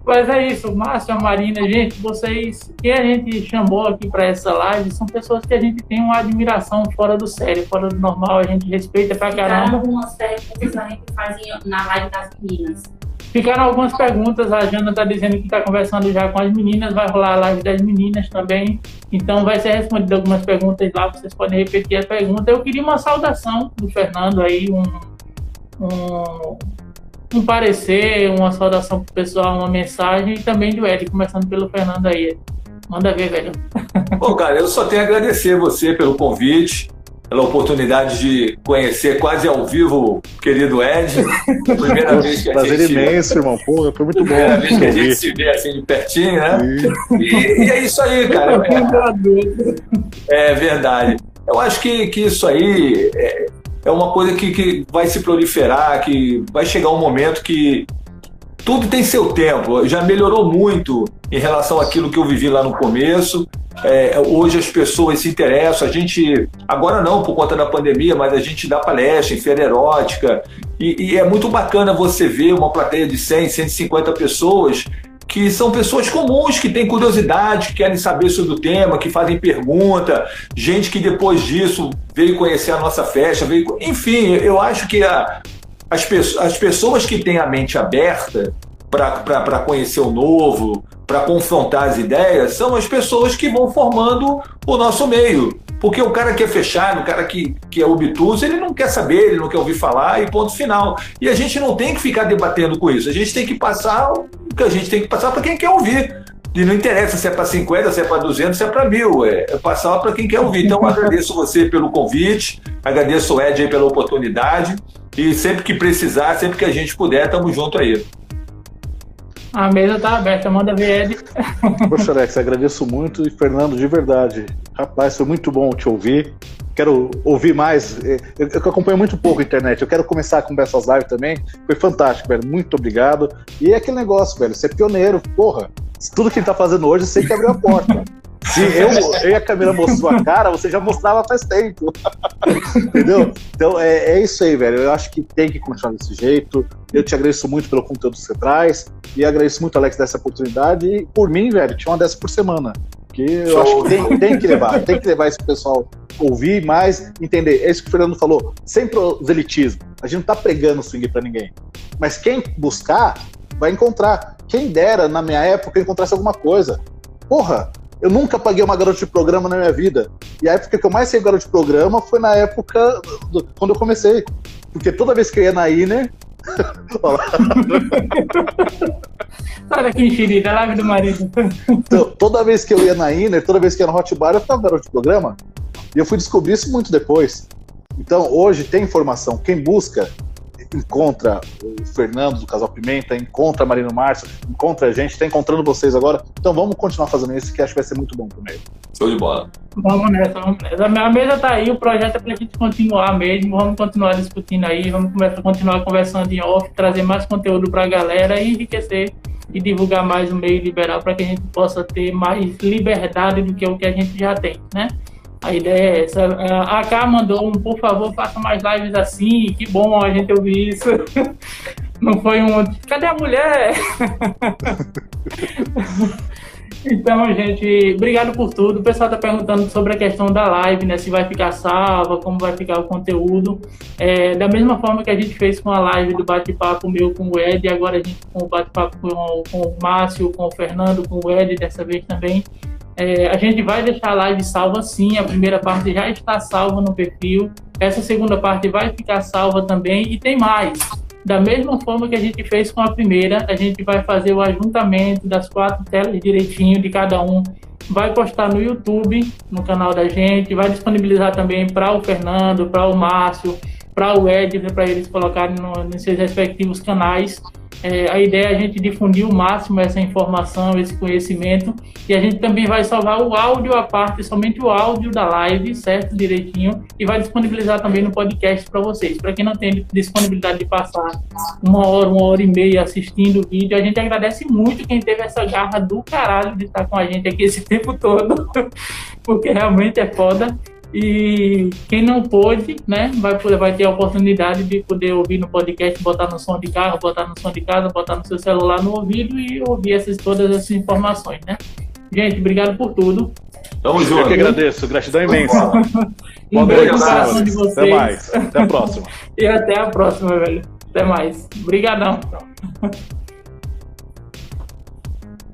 Mas é isso, Márcio, a Marina, gente, vocês que a gente chamou aqui para essa live são pessoas que a gente tem uma admiração fora do sério, fora do normal, a gente respeita pra caramba. algumas perguntas a gente fazia na live das meninas. Ficaram algumas perguntas, a Jana está dizendo que está conversando já com as meninas, vai rolar a live das meninas também, então vai ser respondida algumas perguntas lá, vocês podem repetir a pergunta. Eu queria uma saudação do Fernando aí, um, um, um parecer, uma saudação pro pessoal, uma mensagem, e também do Ed, começando pelo Fernando aí. Manda ver, velho. Bom, cara, eu só tenho a agradecer você pelo convite pela oportunidade de conhecer quase ao vivo o querido Ed. Primeira vez que a Prazer gente... imenso, irmão. Pô, foi muito bom. Primeira vez que a gente se vê assim de pertinho, né? E, e, é isso aí, cara. É, é, verdade. Eu acho que, que isso aí é, é uma coisa que, que vai se proliferar, que vai chegar um momento que tudo tem seu tempo. Já melhorou muito em relação àquilo que eu vivi lá no começo. É, hoje as pessoas se interessam, a gente, agora não por conta da pandemia, mas a gente dá palestra em feira erótica e, e é muito bacana você ver uma plateia de 100, 150 pessoas que são pessoas comuns, que têm curiosidade, que querem saber sobre o tema, que fazem pergunta, gente que depois disso veio conhecer a nossa festa, veio... enfim, eu acho que a, as, pe as pessoas que têm a mente aberta para conhecer o novo, para confrontar as ideias, são as pessoas que vão formando o nosso meio. Porque o cara que é fechado, o cara que, que é obtuso, ele não quer saber, ele não quer ouvir falar e ponto final. E a gente não tem que ficar debatendo com isso. A gente tem que passar o que a gente tem que passar para quem quer ouvir. E não interessa se é para 50, se é para 200, se é para mil. É, é passar para quem quer ouvir. Então, agradeço você pelo convite, agradeço o Ed pela oportunidade. E sempre que precisar, sempre que a gente puder, estamos junto aí. A mesa tá aberta, manda ver Ed. Poxa, Alex, agradeço muito. E Fernando, de verdade, rapaz, foi muito bom te ouvir. Quero ouvir mais. Eu, eu acompanho muito pouco a internet. Eu quero começar com essas lives também. Foi fantástico, velho. Muito obrigado. E é aquele negócio, velho. Ser pioneiro, porra. Tudo que ele tá fazendo hoje, você que abriu a porta. Se eu, eu e a câmera mostrou a cara, você já mostrava faz tempo. Entendeu? Então é, é isso aí, velho. Eu acho que tem que continuar desse jeito. Eu te agradeço muito pelo conteúdo que você traz. E agradeço muito, Alex, dessa oportunidade. E por mim, velho, tinha uma dessa por semana. Que eu acho que tem, tem que levar. Tem que levar esse pessoal ouvir mais, entender. É isso que o Fernando falou. Sem proselitismo. A gente não tá pregando swing para ninguém. Mas quem buscar, vai encontrar. Quem dera, na minha época, encontrasse alguma coisa. Porra, eu nunca paguei uma garota de programa na minha vida. E a época que eu mais sei garota de programa foi na época do, quando eu comecei. Porque toda vez que eu ia na Iner. Sai daqui, enxerida, live do marido. Então, toda vez que eu ia na Iner, toda vez que ia no Hot Bar, eu ficava garoto de programa. E eu fui descobrir isso muito depois. Então, hoje tem informação. Quem busca, encontra o Fernando do Casal Pimenta, encontra a Marino Márcio, encontra a gente, está encontrando vocês agora. Então vamos continuar fazendo isso, que acho que vai ser muito bom também. Show de bola. Vamos nessa, vamos nessa. A mesa tá aí, o projeto é pra gente continuar mesmo, vamos continuar discutindo aí, vamos começar, continuar conversando em off, trazer mais conteúdo pra galera e enriquecer e divulgar mais o meio liberal para que a gente possa ter mais liberdade do que o que a gente já tem, né? A ideia é essa. A K mandou um, por favor, faça mais lives assim. Que bom a gente ouvir isso. Não foi um. Cadê a mulher? Então, gente, obrigado por tudo. O pessoal está perguntando sobre a questão da live, né? Se vai ficar salva, como vai ficar o conteúdo. É, da mesma forma que a gente fez com a live do bate-papo meu com o Ed, agora a gente com o bate-papo com, com, o Márcio, com o Fernando, com o Ed, dessa vez também. É, a gente vai deixar a live salva sim, a primeira parte já está salva no perfil, essa segunda parte vai ficar salva também e tem mais. Da mesma forma que a gente fez com a primeira, a gente vai fazer o ajuntamento das quatro telas direitinho de cada um. Vai postar no YouTube, no canal da gente, vai disponibilizar também para o Fernando, para o Márcio, para o Ed, para eles colocarem no, nos seus respectivos canais. É, a ideia é a gente difundir o máximo essa informação, esse conhecimento, e a gente também vai salvar o áudio à parte, somente o áudio da live, certo? Direitinho, e vai disponibilizar também no podcast para vocês. Para quem não tem disponibilidade de passar uma hora, uma hora e meia assistindo o vídeo, a gente agradece muito quem teve essa garra do caralho de estar com a gente aqui esse tempo todo, porque realmente é foda. E quem não pôde, né, vai, vai ter a oportunidade de poder ouvir no podcast, botar no som de carro, botar no som de casa, botar no seu celular no ouvido e ouvir essas, todas essas informações, né? Gente, obrigado por tudo. Tamo junto. Eu que agradeço, gratidão imensa. um beijo coração de vocês. Até mais. Até a próxima. e até a próxima, velho. Até mais. Obrigadão.